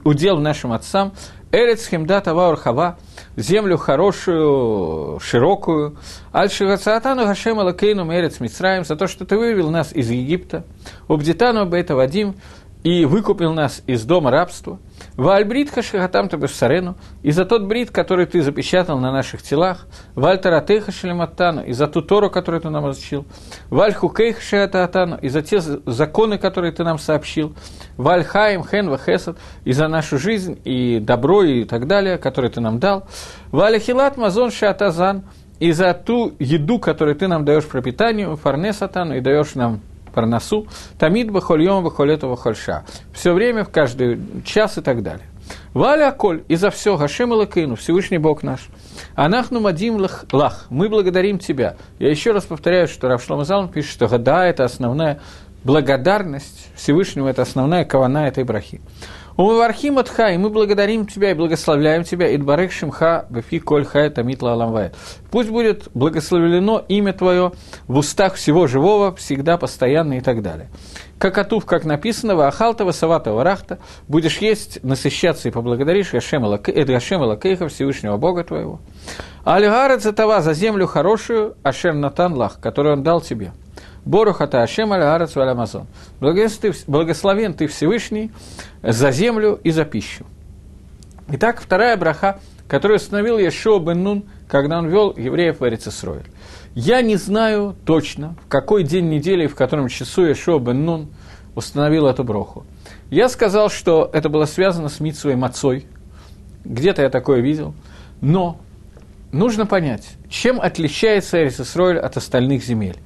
удел нашим отцам, Эрец хемда тава урхава, землю хорошую, широкую. Альши гацаатану гашем алакейну эрец мицраем, за то, что Ты вывел нас из Египта. Убдитану бейта вадим, и выкупил нас из дома рабства. Вальбрит хашихатам табешсарену, и за тот брит, который ты запечатал на наших телах, вальтаратеха шалиматтану, и за ту Тору, которую ты нам разучил, вальхукейх шиатаатану, и за те законы, которые ты нам сообщил, вальхаим хен вахесад, и за нашу жизнь, и добро, и так далее, которые ты нам дал, валихилат мазон шиатазан, и за ту еду, которую ты нам даешь пропитанию, фарнесатану, и даешь нам парнасу, тамид бахольем бахолету бахольша. Все время, в каждый час и так далее. Валя Коль, и за все, Гашем Лакейну, Всевышний Бог наш. Анахну Мадим лах, лах, мы благодарим Тебя. Я еще раз повторяю, что Равшлам Залм пишет, что Гада – это основная благодарность Всевышнему, это основная кавана этой брахи. Умывархим отха, и мы благодарим Тебя и благословляем Тебя, Идбарек Шимха, Бефи Коль Хай Аламвает. Пусть будет благословлено имя Твое в устах всего живого, всегда, постоянно и так далее. Как Атув, как написано, Вахалтова, Саватова, Рахта, будешь есть, насыщаться и поблагодаришь Гашема Лакейха, Всевышнего Бога Твоего. Альгарет за това, за землю хорошую, Ашер Натан Лах, которую Он дал Тебе. Борухата Ашем Аль-Арец Амазон. Благословен ты Всевышний за землю и за пищу. Итак, вторая браха, которую установил Ешуа бен Нун, когда он вел евреев в Эрицесроиль. Я не знаю точно, в какой день недели, в котором часу Ешуа бен Нун установил эту броху. Я сказал, что это было связано с Митсвой Мацой. Где-то я такое видел. Но нужно понять, чем отличается Эрицесроиль от остальных земель.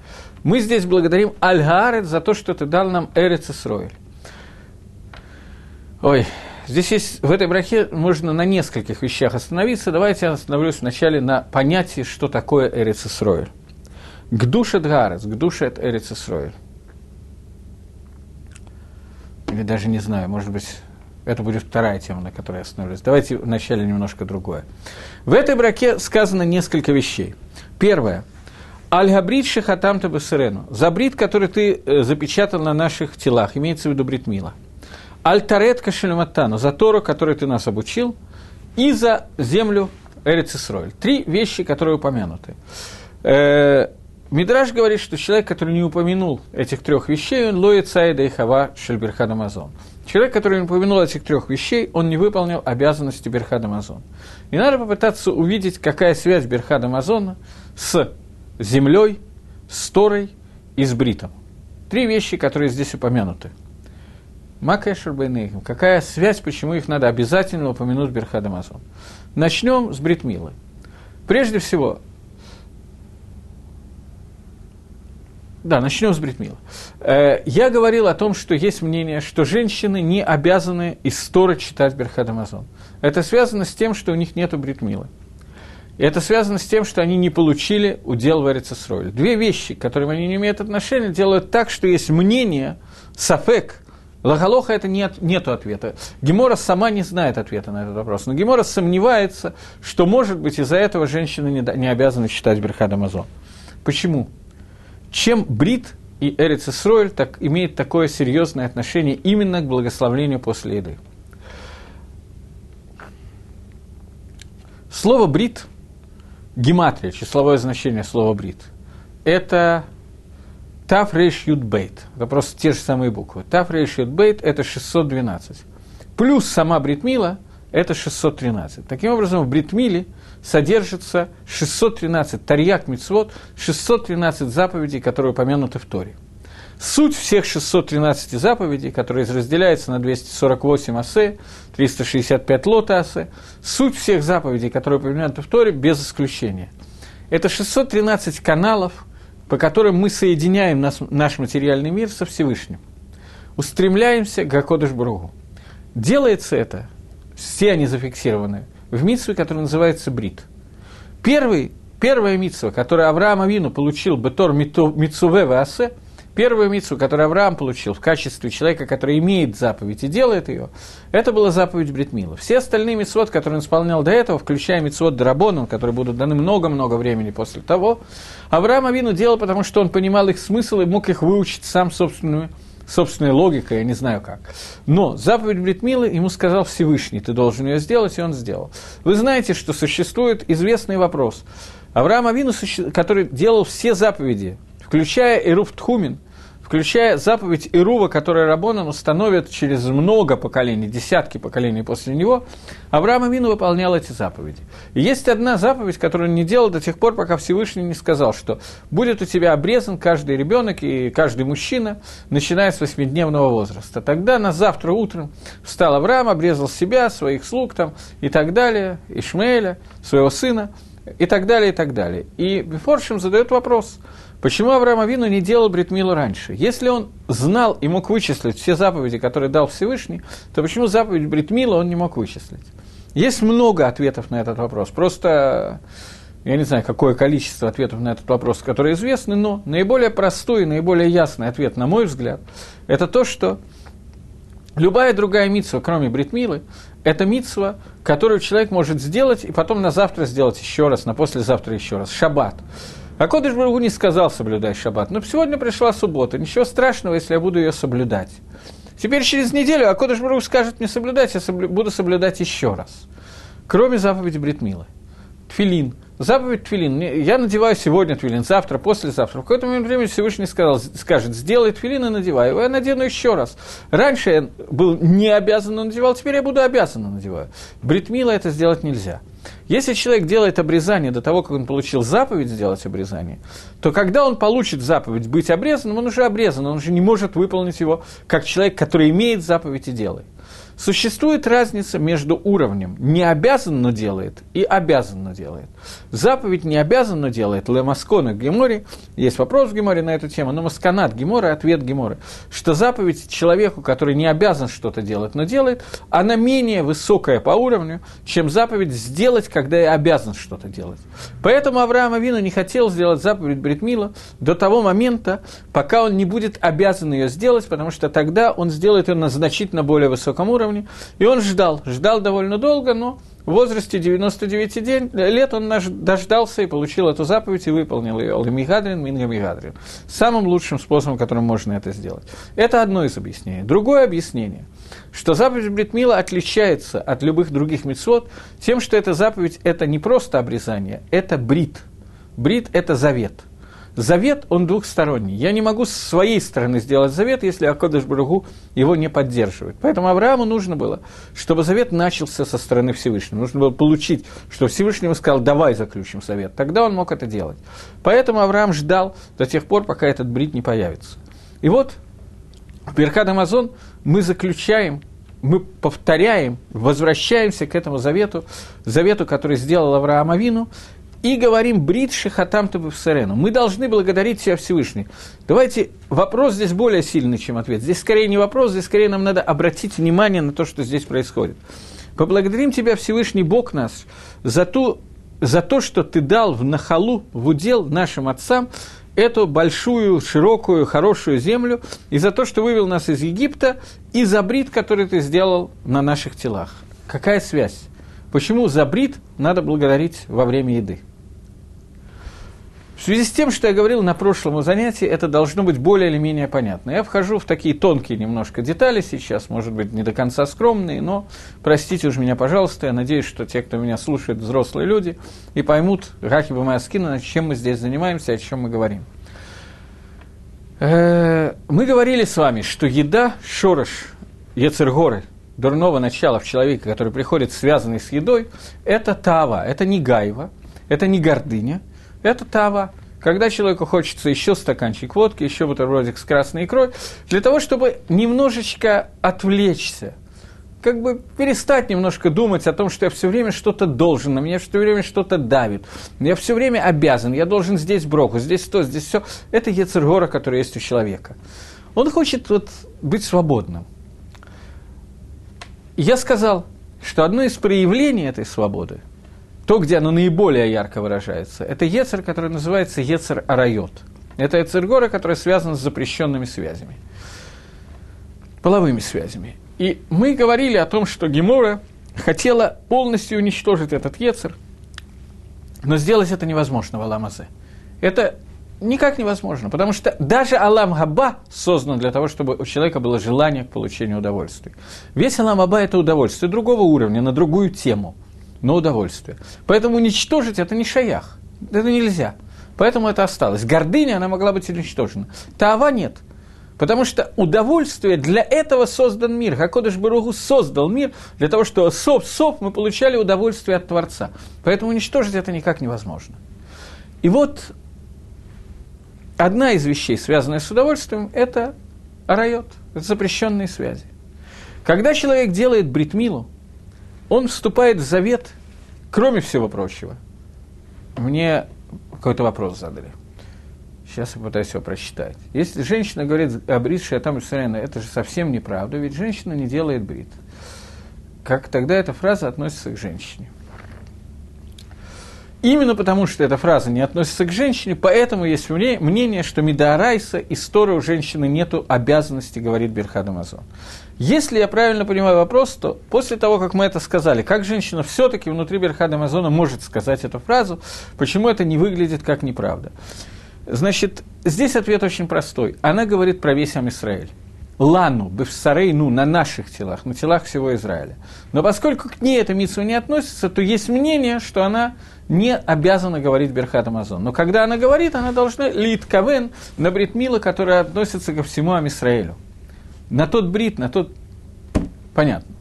Мы здесь благодарим Аль-Гаарет за то, что ты дал нам Эрец Исроэль. Ой, здесь есть, в этой брахе можно на нескольких вещах остановиться. Давайте я остановлюсь вначале на понятии, что такое Эрец Исроэль. Гдуша Дгарец, Гдуша это Эрец Исроэль. Или даже не знаю, может быть, это будет вторая тема, на которой я остановлюсь. Давайте вначале немножко другое. В этой браке сказано несколько вещей. Первое – Аль-Габрид Шехатам Табасырену. За брит, который ты э, запечатал на наших телах, имеется в виду бритмила. Аль-Тарет Кашелематтану. За Тору, который ты нас обучил, и за землю Эрицисроль. Три вещи, которые упомянуты. Э, Мидраш говорит, что человек, который не упомянул этих трех вещей, он лоет Саида и Хава Шельберхад Амазон. Человек, который не упомянул этих трех вещей, он не выполнил обязанности Берхада Амазон. И надо попытаться увидеть, какая связь Берхада Амазона с землей, с Торой и с Бритом. Три вещи, которые здесь упомянуты. Макэшер Бейнейхем. Какая связь, почему их надо обязательно упомянуть Берхада Мазон? Начнем с Бритмилы. Прежде всего, Да, начнем с Бритмила. Э, я говорил о том, что есть мнение, что женщины не обязаны из Торы читать Берхадамазон. Это связано с тем, что у них нет Бритмилы. Это связано с тем, что они не получили удел в Эрицесройле. Две вещи, к которым они не имеют отношения, делают так, что есть мнение, сафек, Лагалоха это нет, нету ответа. Гемора сама не знает ответа на этот вопрос. Но Гемора сомневается, что, может быть, из-за этого женщины не, не обязаны читать Берхад Амазон. Почему? Чем Брит и Эрец Исроэль так, имеют такое серьезное отношение именно к благословлению после еды? Слово «брит» гематрия, числовое значение слова брит, это Тав Рейш Бейт. Это просто те же самые буквы. Тав Рейш Бейт – это 612. Плюс сама Бритмила – это 613. Таким образом, в Бритмиле содержится 613 тарьяк мицвод, 613 заповедей, которые упомянуты в Торе. Суть всех 613 заповедей, которые разделяются на 248 асе, 365 лота асе, суть всех заповедей, которые упомянуты в Торе, без исключения. Это 613 каналов, по которым мы соединяем наш, наш материальный мир со Всевышним. Устремляемся к Акодыш Бругу. Делается это все они зафиксированы в митсве, который называется брит. Первый, первая митсва, которую Авраам Авину получил Бетор Митсуве Ваасе, первую митсву, которую Авраам получил в качестве человека, который имеет заповедь и делает ее, это была заповедь Бритмила. Все остальные митцвот, которые он исполнял до этого, включая митцвот Дарабоном, которые будут даны много-много времени после того, Авраам Авину делал, потому что он понимал их смысл и мог их выучить сам собственными собственной логикой, я не знаю как. Но заповедь Бритмилы ему сказал Всевышний, ты должен ее сделать, и он сделал. Вы знаете, что существует известный вопрос. Авраам Авину, который делал все заповеди, включая Ируф Тхумин, включая заповедь Ирува, которую Рабонан установит через много поколений, десятки поколений после него, Авраам Амину выполнял эти заповеди. И есть одна заповедь, которую он не делал до тех пор, пока Всевышний не сказал, что будет у тебя обрезан каждый ребенок и каждый мужчина, начиная с восьмидневного возраста. Тогда на завтра утром встал Авраам, обрезал себя, своих слуг там, и так далее, Ишмаэля, своего сына, и так далее, и так далее. И Бефоршим задает вопрос – Почему Авраам Авину не делал Бритмилу раньше? Если он знал и мог вычислить все заповеди, которые дал Всевышний, то почему заповедь Бритмила он не мог вычислить? Есть много ответов на этот вопрос. Просто я не знаю, какое количество ответов на этот вопрос, которые известны, но наиболее простой наиболее ясный ответ, на мой взгляд, это то, что любая другая митсва, кроме бритмилы, это митсва, которую человек может сделать и потом на завтра сделать еще раз, на послезавтра еще раз. Шаббат. А Кодыш Бургу не сказал соблюдай шаббат. Но сегодня пришла суббота, ничего страшного, если я буду ее соблюдать. Теперь через неделю Акодыш Барух скажет мне соблюдать, я соблю, буду соблюдать еще раз. Кроме заповеди Бритмила. Тфилин. Заповедь Тфилин. Я надеваю сегодня Тфилин, завтра, послезавтра. В какой-то момент времени Всевышний сказал, скажет, сделай Тфилин и надевай его. Я надену еще раз. Раньше я был не обязан, надевал, теперь я буду обязан, надеваю. Бритмила это сделать нельзя. Если человек делает обрезание до того, как он получил заповедь сделать обрезание, то когда он получит заповедь быть обрезанным, он уже обрезан, он уже не может выполнить его как человек, который имеет заповедь и делает. Существует разница между уровнем «не обязан, но делает» и «обязан, но делает». Заповедь «не обязан, но делает» Лемаскона Гемори, есть вопрос в Геморе на эту тему, но Масканат Гемора, ответ Гемора, что заповедь человеку, который не обязан что-то делать, но делает, она менее высокая по уровню, чем заповедь «сделать, когда я обязан что-то делать». Поэтому Авраам Авину не хотел сделать заповедь Бритмила до того момента, пока он не будет обязан ее сделать, потому что тогда он сделает ее на значительно более высоком уровне, уровне. И он ждал, ждал довольно долго, но в возрасте 99 день, лет он дождался и получил эту заповедь и выполнил ее. Ламигадрин, Мингамигадрин. Самым лучшим способом, которым можно это сделать. Это одно из объяснений. Другое объяснение, что заповедь Бритмила отличается от любых других мецвод тем, что эта заповедь – это не просто обрезание, это брит. Брит – это завет – Завет, он двухсторонний. Я не могу с своей стороны сделать завет, если Акодыш Баругу его не поддерживает. Поэтому Аврааму нужно было, чтобы завет начался со стороны Всевышнего. Нужно было получить, что Всевышний сказал, давай заключим завет. Тогда он мог это делать. Поэтому Авраам ждал до тех пор, пока этот брит не появится. И вот в Беркад Амазон мы заключаем мы повторяем, возвращаемся к этому завету, завету, который сделал Авраам Авину, и говорим «брит шихатам сарену». Мы должны благодарить себя Всевышний. Давайте, вопрос здесь более сильный, чем ответ. Здесь скорее не вопрос, здесь скорее нам надо обратить внимание на то, что здесь происходит. Поблагодарим тебя, Всевышний Бог нас, за, ту, за то, что ты дал в нахалу, в удел нашим отцам, эту большую, широкую, хорошую землю, и за то, что вывел нас из Египта, и за брит, который ты сделал на наших телах. Какая связь? Почему за брит надо благодарить во время еды? В связи с тем, что я говорил на прошлом занятии, это должно быть более или менее понятно. Я вхожу в такие тонкие немножко детали сейчас, может быть, не до конца скромные, но простите уж меня, пожалуйста, я надеюсь, что те, кто меня слушает, взрослые люди, и поймут, Рахи Бамаскина, чем мы здесь занимаемся, о чем мы говорим. Э, мы говорили с вами, что еда, шорош, яцергоры, дурного начала в человеке, который приходит связанный с едой, это тава, это не гайва, это не гордыня – это тава. Когда человеку хочется еще стаканчик водки, еще бутербродик с красной икрой, для того, чтобы немножечко отвлечься, как бы перестать немножко думать о том, что я все время что-то должен, на меня все время что-то давит, я все время обязан, я должен здесь броку, здесь то, здесь все. Это яцергора, который есть у человека. Он хочет вот быть свободным. Я сказал, что одно из проявлений этой свободы, то, где оно наиболее ярко выражается, это Ецер, который называется Ецер Арайот. Это Ецер Гора, который связан с запрещенными связями, половыми связями. И мы говорили о том, что Гемора хотела полностью уничтожить этот Ецер, но сделать это невозможно в Аламазе. Это никак невозможно, потому что даже Алам Габа создан для того, чтобы у человека было желание к получению удовольствия. Весь Алам Габа – это удовольствие другого уровня, на другую тему, но удовольствие. Поэтому уничтожить это не шаях, это нельзя. Поэтому это осталось. Гордыня, она могла быть уничтожена. Тава нет. Потому что удовольствие для этого создан мир. Хакодыш Баругу создал мир для того, чтобы соп-соп мы получали удовольствие от Творца. Поэтому уничтожить это никак невозможно. И вот одна из вещей, связанная с удовольствием, это арайот, это запрещенные связи. Когда человек делает бритмилу, он вступает в завет, кроме всего прочего. Мне какой-то вопрос задали. Сейчас я пытаюсь его прочитать. Если женщина говорит о брит шатам это же совсем неправда, ведь женщина не делает брит. Как тогда эта фраза относится к женщине? Именно потому, что эта фраза не относится к женщине, поэтому есть мнение, что Медаарайса и Торы у женщины нет обязанности говорить Берхад Амазон. Если я правильно понимаю вопрос, то после того, как мы это сказали, как женщина все-таки внутри Берхада Амазона может сказать эту фразу, почему это не выглядит как неправда? Значит, здесь ответ очень простой. Она говорит про весь Амисраэль лану, бевсарей, ну, на наших телах, на телах всего Израиля. Но поскольку к ней эта митсва не относится, то есть мнение, что она не обязана говорить Берхат Амазон. Но когда она говорит, она должна лит кавен на бритмила, который относится ко всему Амисраэлю. На тот брит, на тот... Понятно.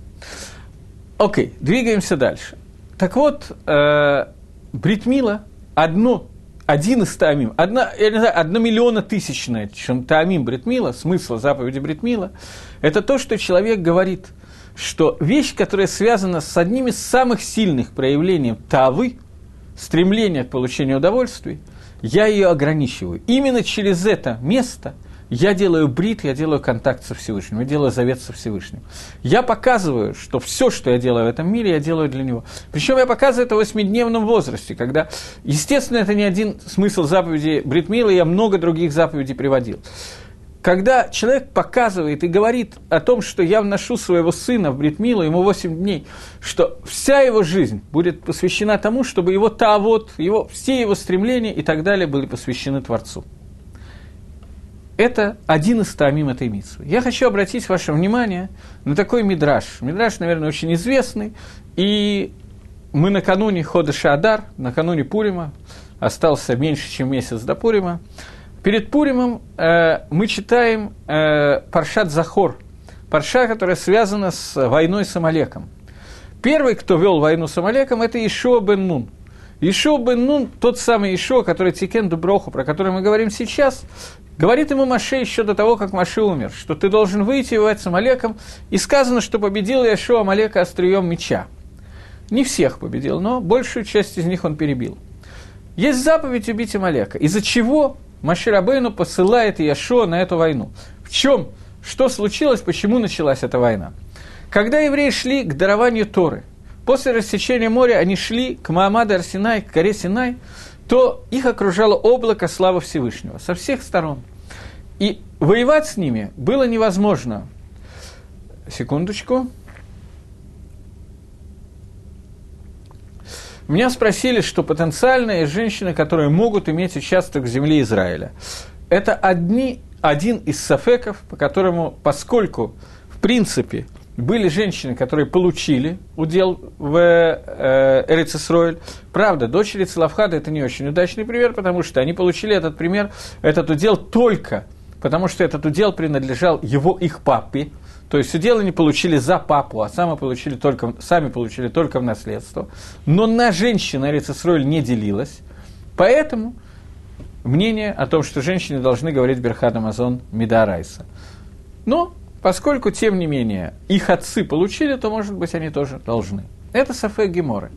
Окей, двигаемся дальше. Так вот, э, бритмила одно один из таамим, одна, я не знаю, одна миллиона тысячная, чем таамим Бритмила, смысл заповеди Бритмила, это то, что человек говорит, что вещь, которая связана с одним из самых сильных проявлений тавы, стремления к получению удовольствий, я ее ограничиваю. Именно через это место – я делаю брит, я делаю контакт со Всевышним, я делаю завет со Всевышним. Я показываю, что все, что я делаю в этом мире, я делаю для него. Причем я показываю это в восьмидневном возрасте, когда, естественно, это не один смысл заповеди Бритмила, я много других заповедей приводил. Когда человек показывает и говорит о том, что я вношу своего сына в Бритмилу, ему 8 дней, что вся его жизнь будет посвящена тому, чтобы его тавод, его, все его стремления и так далее были посвящены Творцу это один из тамим этой митсвы. Я хочу обратить ваше внимание на такой мидраж. Мидраж, наверное, очень известный, и мы накануне хода Шадар, накануне Пурима, остался меньше, чем месяц до Пурима, перед Пуримом э, мы читаем э, Паршат Захор, Парша, которая связана с войной с Амалеком. Первый, кто вел войну с Амалеком, это Ишуа бен Нун – Ишо бен Нун, тот самый Ишо, который Тикен Дуброху, про который мы говорим сейчас, говорит ему Маше еще до того, как Маше умер, что ты должен выйти и воевать с Амалеком, и сказано, что победил Ишо Амалека острием меча. Не всех победил, но большую часть из них он перебил. Есть заповедь убить Амалека, из-за чего Маше Рабейну посылает Яшуа на эту войну. В чем? Что случилось, почему началась эта война? Когда евреи шли к дарованию Торы – После рассечения моря они шли к Маамаду Арсинай, к горе Синай, то их окружало облако славы Всевышнего со всех сторон. И воевать с ними было невозможно. Секундочку. Меня спросили, что потенциальные женщины, которые могут иметь участок в земле Израиля, это одни, один из сафеков, по которому, поскольку, в принципе, были женщины, которые получили удел в э, Эрицесройль. Правда, дочери Целавхада – это не очень удачный пример, потому что они получили этот пример, этот удел только потому, что этот удел принадлежал его их папе, то есть удел они получили за папу, а сами получили только, сами получили только в наследство. Но на женщин Эрицесройль не делилась, поэтому мнение о том, что женщины должны говорить Берхад Амазон Мидарайса. Но Поскольку, тем не менее, их отцы получили, то, может быть, они тоже должны. Это Сафе Геморы.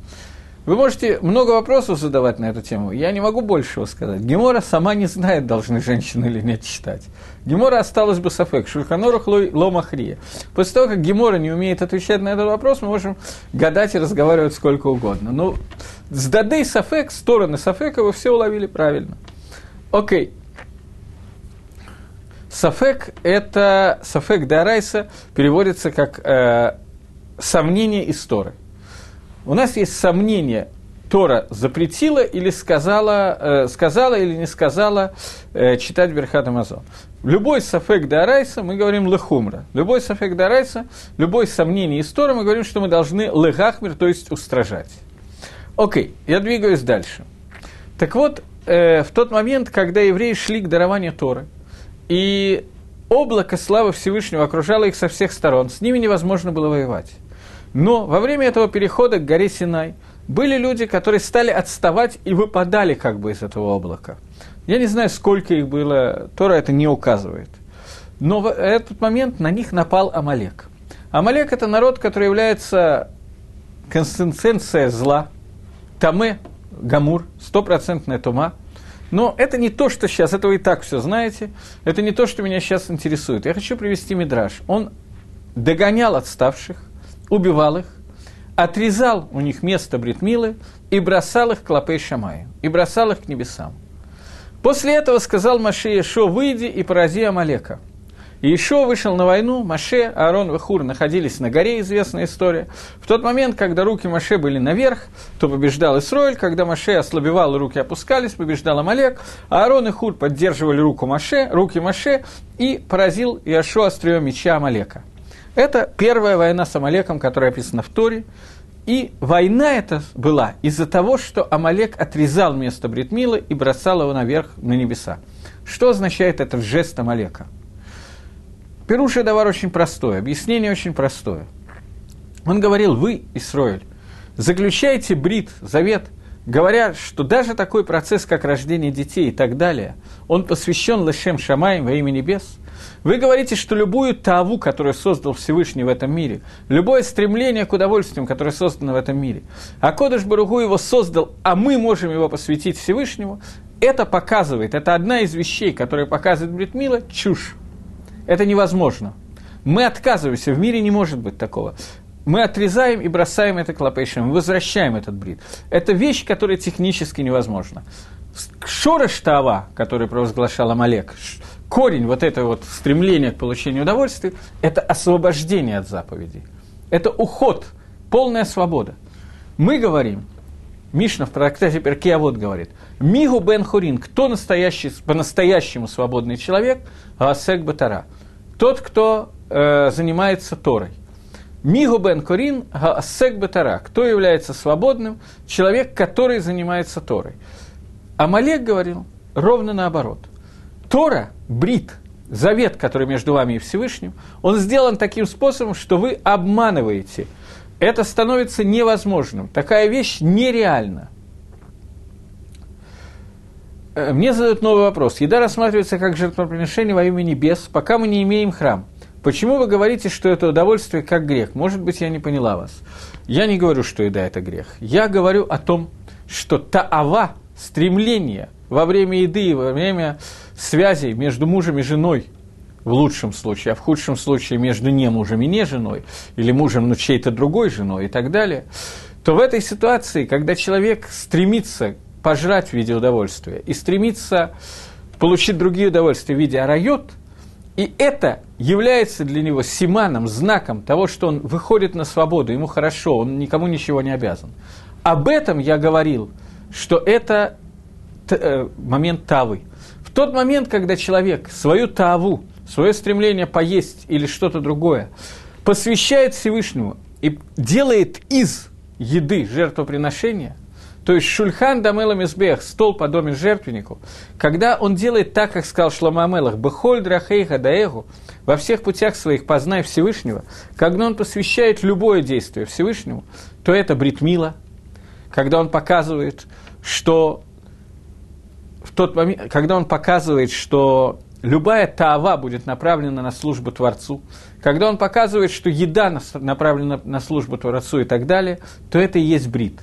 Вы можете много вопросов задавать на эту тему. Я не могу большего сказать. Гемора сама не знает, должны женщины или нет читать. Гемора осталась бы сафек. Шульханорах ломахрия. После того, как Гемора не умеет отвечать на этот вопрос, мы можем гадать и разговаривать сколько угодно. Но ну, с дадей сафек, стороны сафека вы все уловили правильно. Окей. Сафек – это сафек дарайса, переводится как э, сомнение истории. У нас есть сомнение, Тора запретила или сказала, э, сказала или не сказала э, читать Берхат Амазон. Любой сафек дарайса мы говорим лехумра. Любой сафек дарайса, любое сомнение из Тора мы говорим, что мы должны лехахмир, то есть устражать. Окей, я двигаюсь дальше. Так вот, э, в тот момент, когда евреи шли к дарованию Торы, и облако славы Всевышнего окружало их со всех сторон, с ними невозможно было воевать. Но во время этого перехода к горе Синай были люди, которые стали отставать и выпадали как бы из этого облака. Я не знаю, сколько их было, Тора это не указывает. Но в этот момент на них напал Амалек. Амалек – это народ, который является консистенцией зла, Таме, Гамур, стопроцентная тума. Но это не то, что сейчас, это вы и так все знаете, это не то, что меня сейчас интересует. Я хочу привести Мидраж. Он догонял отставших, убивал их, отрезал у них место бритмилы и бросал их к лапей Шамаю, и бросал их к небесам. После этого сказал Маше Ешо, выйди и порази Амалека. И Ишо вышел на войну, Маше, Аарон и Хур находились на горе, известная история. В тот момент, когда руки Маше были наверх, то побеждал Исроиль, когда Маше ослабевал, руки опускались, побеждал Амалек, а Аарон и Хур поддерживали руку Маше, руки Маше и поразил Яшо острием меча Амалека. Это первая война с Амалеком, которая описана в Торе. И война эта была из-за того, что Амалек отрезал место Бритмила и бросал его наверх на небеса. Что означает этот жест Амалека? Перуша Давар очень простое, объяснение очень простое. Он говорил, вы, Исроиль, заключайте брит, завет, говоря, что даже такой процесс, как рождение детей и так далее, он посвящен Лешем Шамаем во имя небес – вы говорите, что любую таву, которую создал Всевышний в этом мире, любое стремление к удовольствиям, которое создано в этом мире, а Кодыш Баругу его создал, а мы можем его посвятить Всевышнему, это показывает, это одна из вещей, которая показывает Бритмила, чушь. Это невозможно. Мы отказываемся, в мире не может быть такого. Мы отрезаем и бросаем это клопейшем, возвращаем этот брит. Это вещь, которая технически невозможна. Шорош Тава, который провозглашал Амалек, корень вот этого вот стремления к получению удовольствия – это освобождение от заповедей. Это уход, полная свобода. Мы говорим, Мишна в трактате Перкиавод говорит, Мигу бен Хурин, кто настоящий, по-настоящему свободный человек, Асек Батара, тот, кто э, занимается Торой. Мигу бен Хурин, Асек Батара, кто является свободным, человек, который занимается Торой. Амалек говорил ровно наоборот – Тора, брит, завет, который между вами и Всевышним, он сделан таким способом, что вы обманываете. Это становится невозможным. Такая вещь нереальна. Э, мне задают новый вопрос. Еда рассматривается как жертвоприношение во имя небес, пока мы не имеем храм. Почему вы говорите, что это удовольствие как грех? Может быть, я не поняла вас. Я не говорю, что еда – это грех. Я говорю о том, что таава, стремление во время еды, во время связей между мужем и женой в лучшем случае, а в худшем случае между не мужем и не женой, или мужем, но чьей-то другой женой и так далее, то в этой ситуации, когда человек стремится пожрать в виде удовольствия и стремится получить другие удовольствия в виде арайот, и это является для него симаном, знаком того, что он выходит на свободу, ему хорошо, он никому ничего не обязан. Об этом я говорил, что это э, момент тавы – тот момент, когда человек свою таву, свое стремление поесть или что-то другое посвящает Всевышнему и делает из еды жертвоприношения, то есть шульхан дамела мизбех, стол по доме жертвеннику, когда он делает так, как сказал Шлома Амелах, бехоль драхейха даэгу, во всех путях своих познай Всевышнего, когда он посвящает любое действие Всевышнему, то это бритмила, когда он показывает, что тот момент, когда он показывает, что любая таава будет направлена на службу Творцу, когда он показывает, что еда направлена на службу Творцу и так далее, то это и есть брит.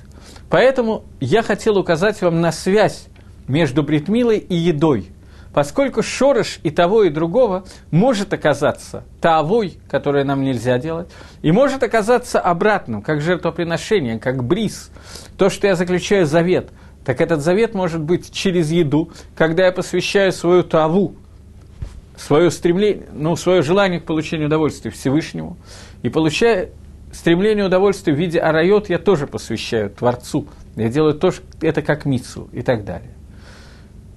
Поэтому я хотел указать вам на связь между бритмилой и едой. Поскольку шорыш и того, и другого может оказаться таовой, которое нам нельзя делать, и может оказаться обратным, как жертвоприношение, как бриз, то, что я заключаю завет, так этот завет может быть через еду, когда я посвящаю свою таву, свое стремление, ну, свое желание к получению удовольствия Всевышнему, и получая стремление удовольствия в виде арайот я тоже посвящаю Творцу. Я делаю то, это как мицу и так далее.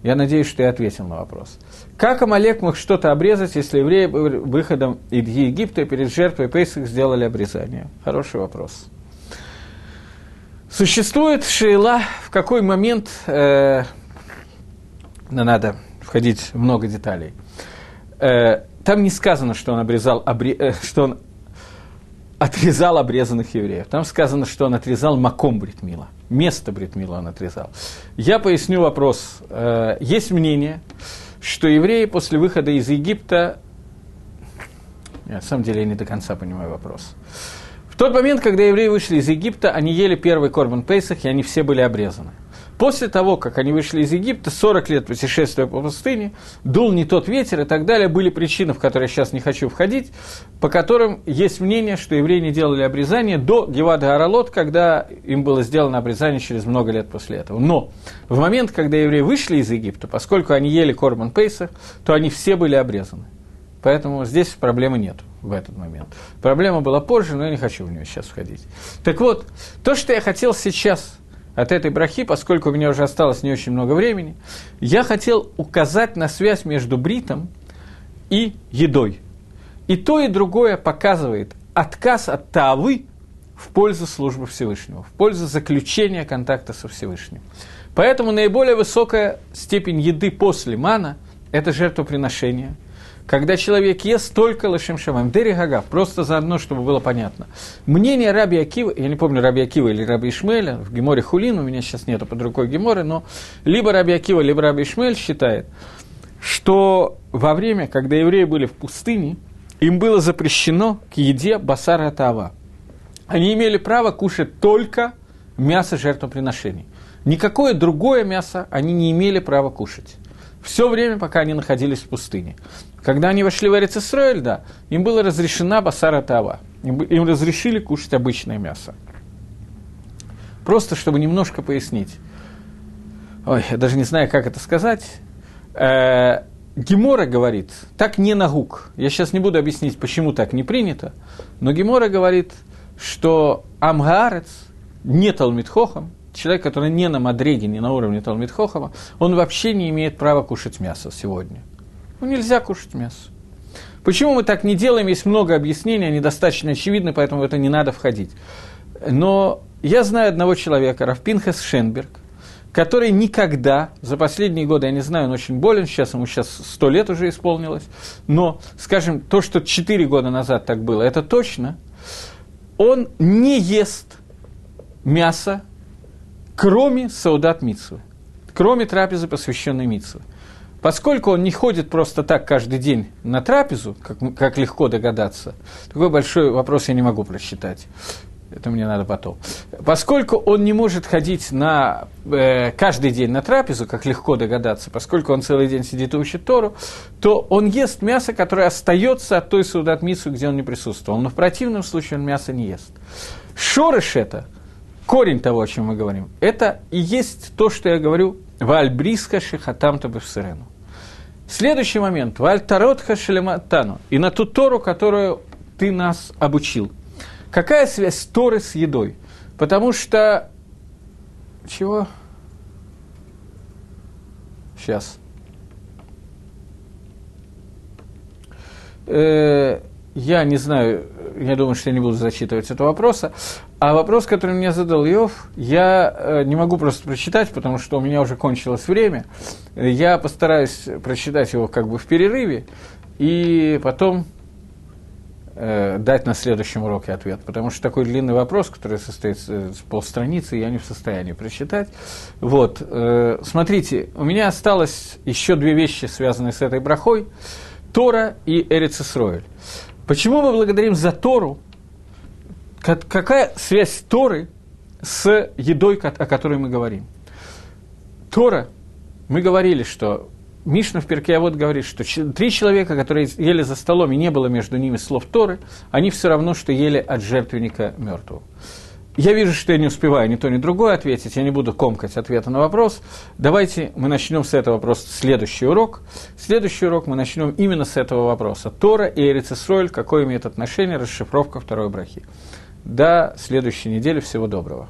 Я надеюсь, что я ответил на вопрос. Как Амалек мог что-то обрезать, если евреи выходом из Египта перед жертвой Пейсах сделали обрезание? Хороший вопрос. Существует шейла, в какой момент, э, ну, надо входить много деталей, э, там не сказано, что он, обрезал, обре, э, что он отрезал обрезанных евреев. Там сказано, что он отрезал маком бритмила. Место бритмила он отрезал. Я поясню вопрос. Э, есть мнение, что евреи после выхода из Египта... На самом деле я не до конца понимаю вопрос. Тот момент, когда евреи вышли из Египта, они ели первый корбан Пейсах, и они все были обрезаны. После того, как они вышли из Египта, 40 лет путешествия по пустыне, дул не тот ветер и так далее, были причины, в которые я сейчас не хочу входить, по которым есть мнение, что евреи не делали обрезание до Гевада Аралот, когда им было сделано обрезание через много лет после этого. Но в момент, когда евреи вышли из Египта, поскольку они ели Корбан Пейсах, то они все были обрезаны. Поэтому здесь проблемы нет в этот момент. Проблема была позже, но я не хочу в нее сейчас входить. Так вот, то, что я хотел сейчас от этой брахи, поскольку у меня уже осталось не очень много времени, я хотел указать на связь между бритом и едой. И то, и другое показывает отказ от тавы в пользу службы Всевышнего, в пользу заключения контакта со Всевышним. Поэтому наиболее высокая степень еды после мана – это жертвоприношение – когда человек ест только лошем шамам. Дери Гагав, просто заодно, чтобы было понятно. Мнение Раби Акива, я не помню, Раби Акива или Раби Ишмеля, в Геморе Хулин, у меня сейчас нету под рукой Геморы, но либо Раби Акива, либо Раби Ишмель считает, что во время, когда евреи были в пустыне, им было запрещено к еде басара тава. Они имели право кушать только мясо жертвоприношений. Никакое другое мясо они не имели права кушать. Все время, пока они находились в пустыне. Когда они вошли в Эрицесроэль, да, им было разрешена басара тава. Им, им разрешили кушать обычное мясо. Просто, чтобы немножко пояснить. Ой, я даже не знаю, как это сказать. Э, Гемора говорит, так не нагук. Я сейчас не буду объяснить, почему так не принято, но Гемора говорит, что Амгаарец не Талмитхохам, человек, который не на Мадреге, не на уровне Талмитхохама, он вообще не имеет права кушать мясо сегодня – ну, нельзя кушать мясо. Почему мы так не делаем? Есть много объяснений, они достаточно очевидны, поэтому в это не надо входить. Но я знаю одного человека, Рафпинхас Шенберг, который никогда, за последние годы, я не знаю, он очень болен, сейчас ему сейчас сто лет уже исполнилось, но, скажем, то, что четыре года назад так было, это точно, он не ест мясо, кроме саудат митсвы, кроме трапезы, посвященной митсвы. Поскольку он не ходит просто так каждый день на трапезу, как, как легко догадаться, такой большой вопрос я не могу просчитать. Это мне надо потом. Поскольку он не может ходить на, э, каждый день на трапезу, как легко догадаться, поскольку он целый день сидит и учит Тору, то он ест мясо, которое остается от той судатмицу, где он не присутствовал. Но в противном случае он мясо не ест. Шорыш это, корень того, о чем мы говорим, это и есть то, что я говорю, вальбриска шихатам табевсерену. Следующий момент. Вальтарот хашелематану. И на ту Тору, которую ты нас обучил. Какая связь Торы с едой? Потому что... Чего? Сейчас. Э, я не знаю, я думаю, что я не буду зачитывать этого вопроса. А вопрос, который мне задал Йов, я э, не могу просто прочитать, потому что у меня уже кончилось время. Я постараюсь прочитать его как бы в перерыве и потом э, дать на следующем уроке ответ, потому что такой длинный вопрос, который состоит из полстраницы, я не в состоянии прочитать. Вот, э, смотрите, у меня осталось еще две вещи, связанные с этой брахой. Тора и Эрицесроэль. Почему мы благодарим за Тору? Какая связь Торы с едой, о которой мы говорим. Тора, мы говорили, что Мишна в Перке вот говорит, что три человека, которые ели за столом, и не было между ними слов Торы, они все равно, что ели от жертвенника мертвого. Я вижу, что я не успеваю ни то, ни другое ответить, я не буду комкать ответа на вопрос. Давайте мы начнем с этого вопроса следующий урок. Следующий урок мы начнем именно с этого вопроса. Тора и Эрицесроль, какое имеет отношение расшифровка второй брахи. До следующей недели. Всего доброго.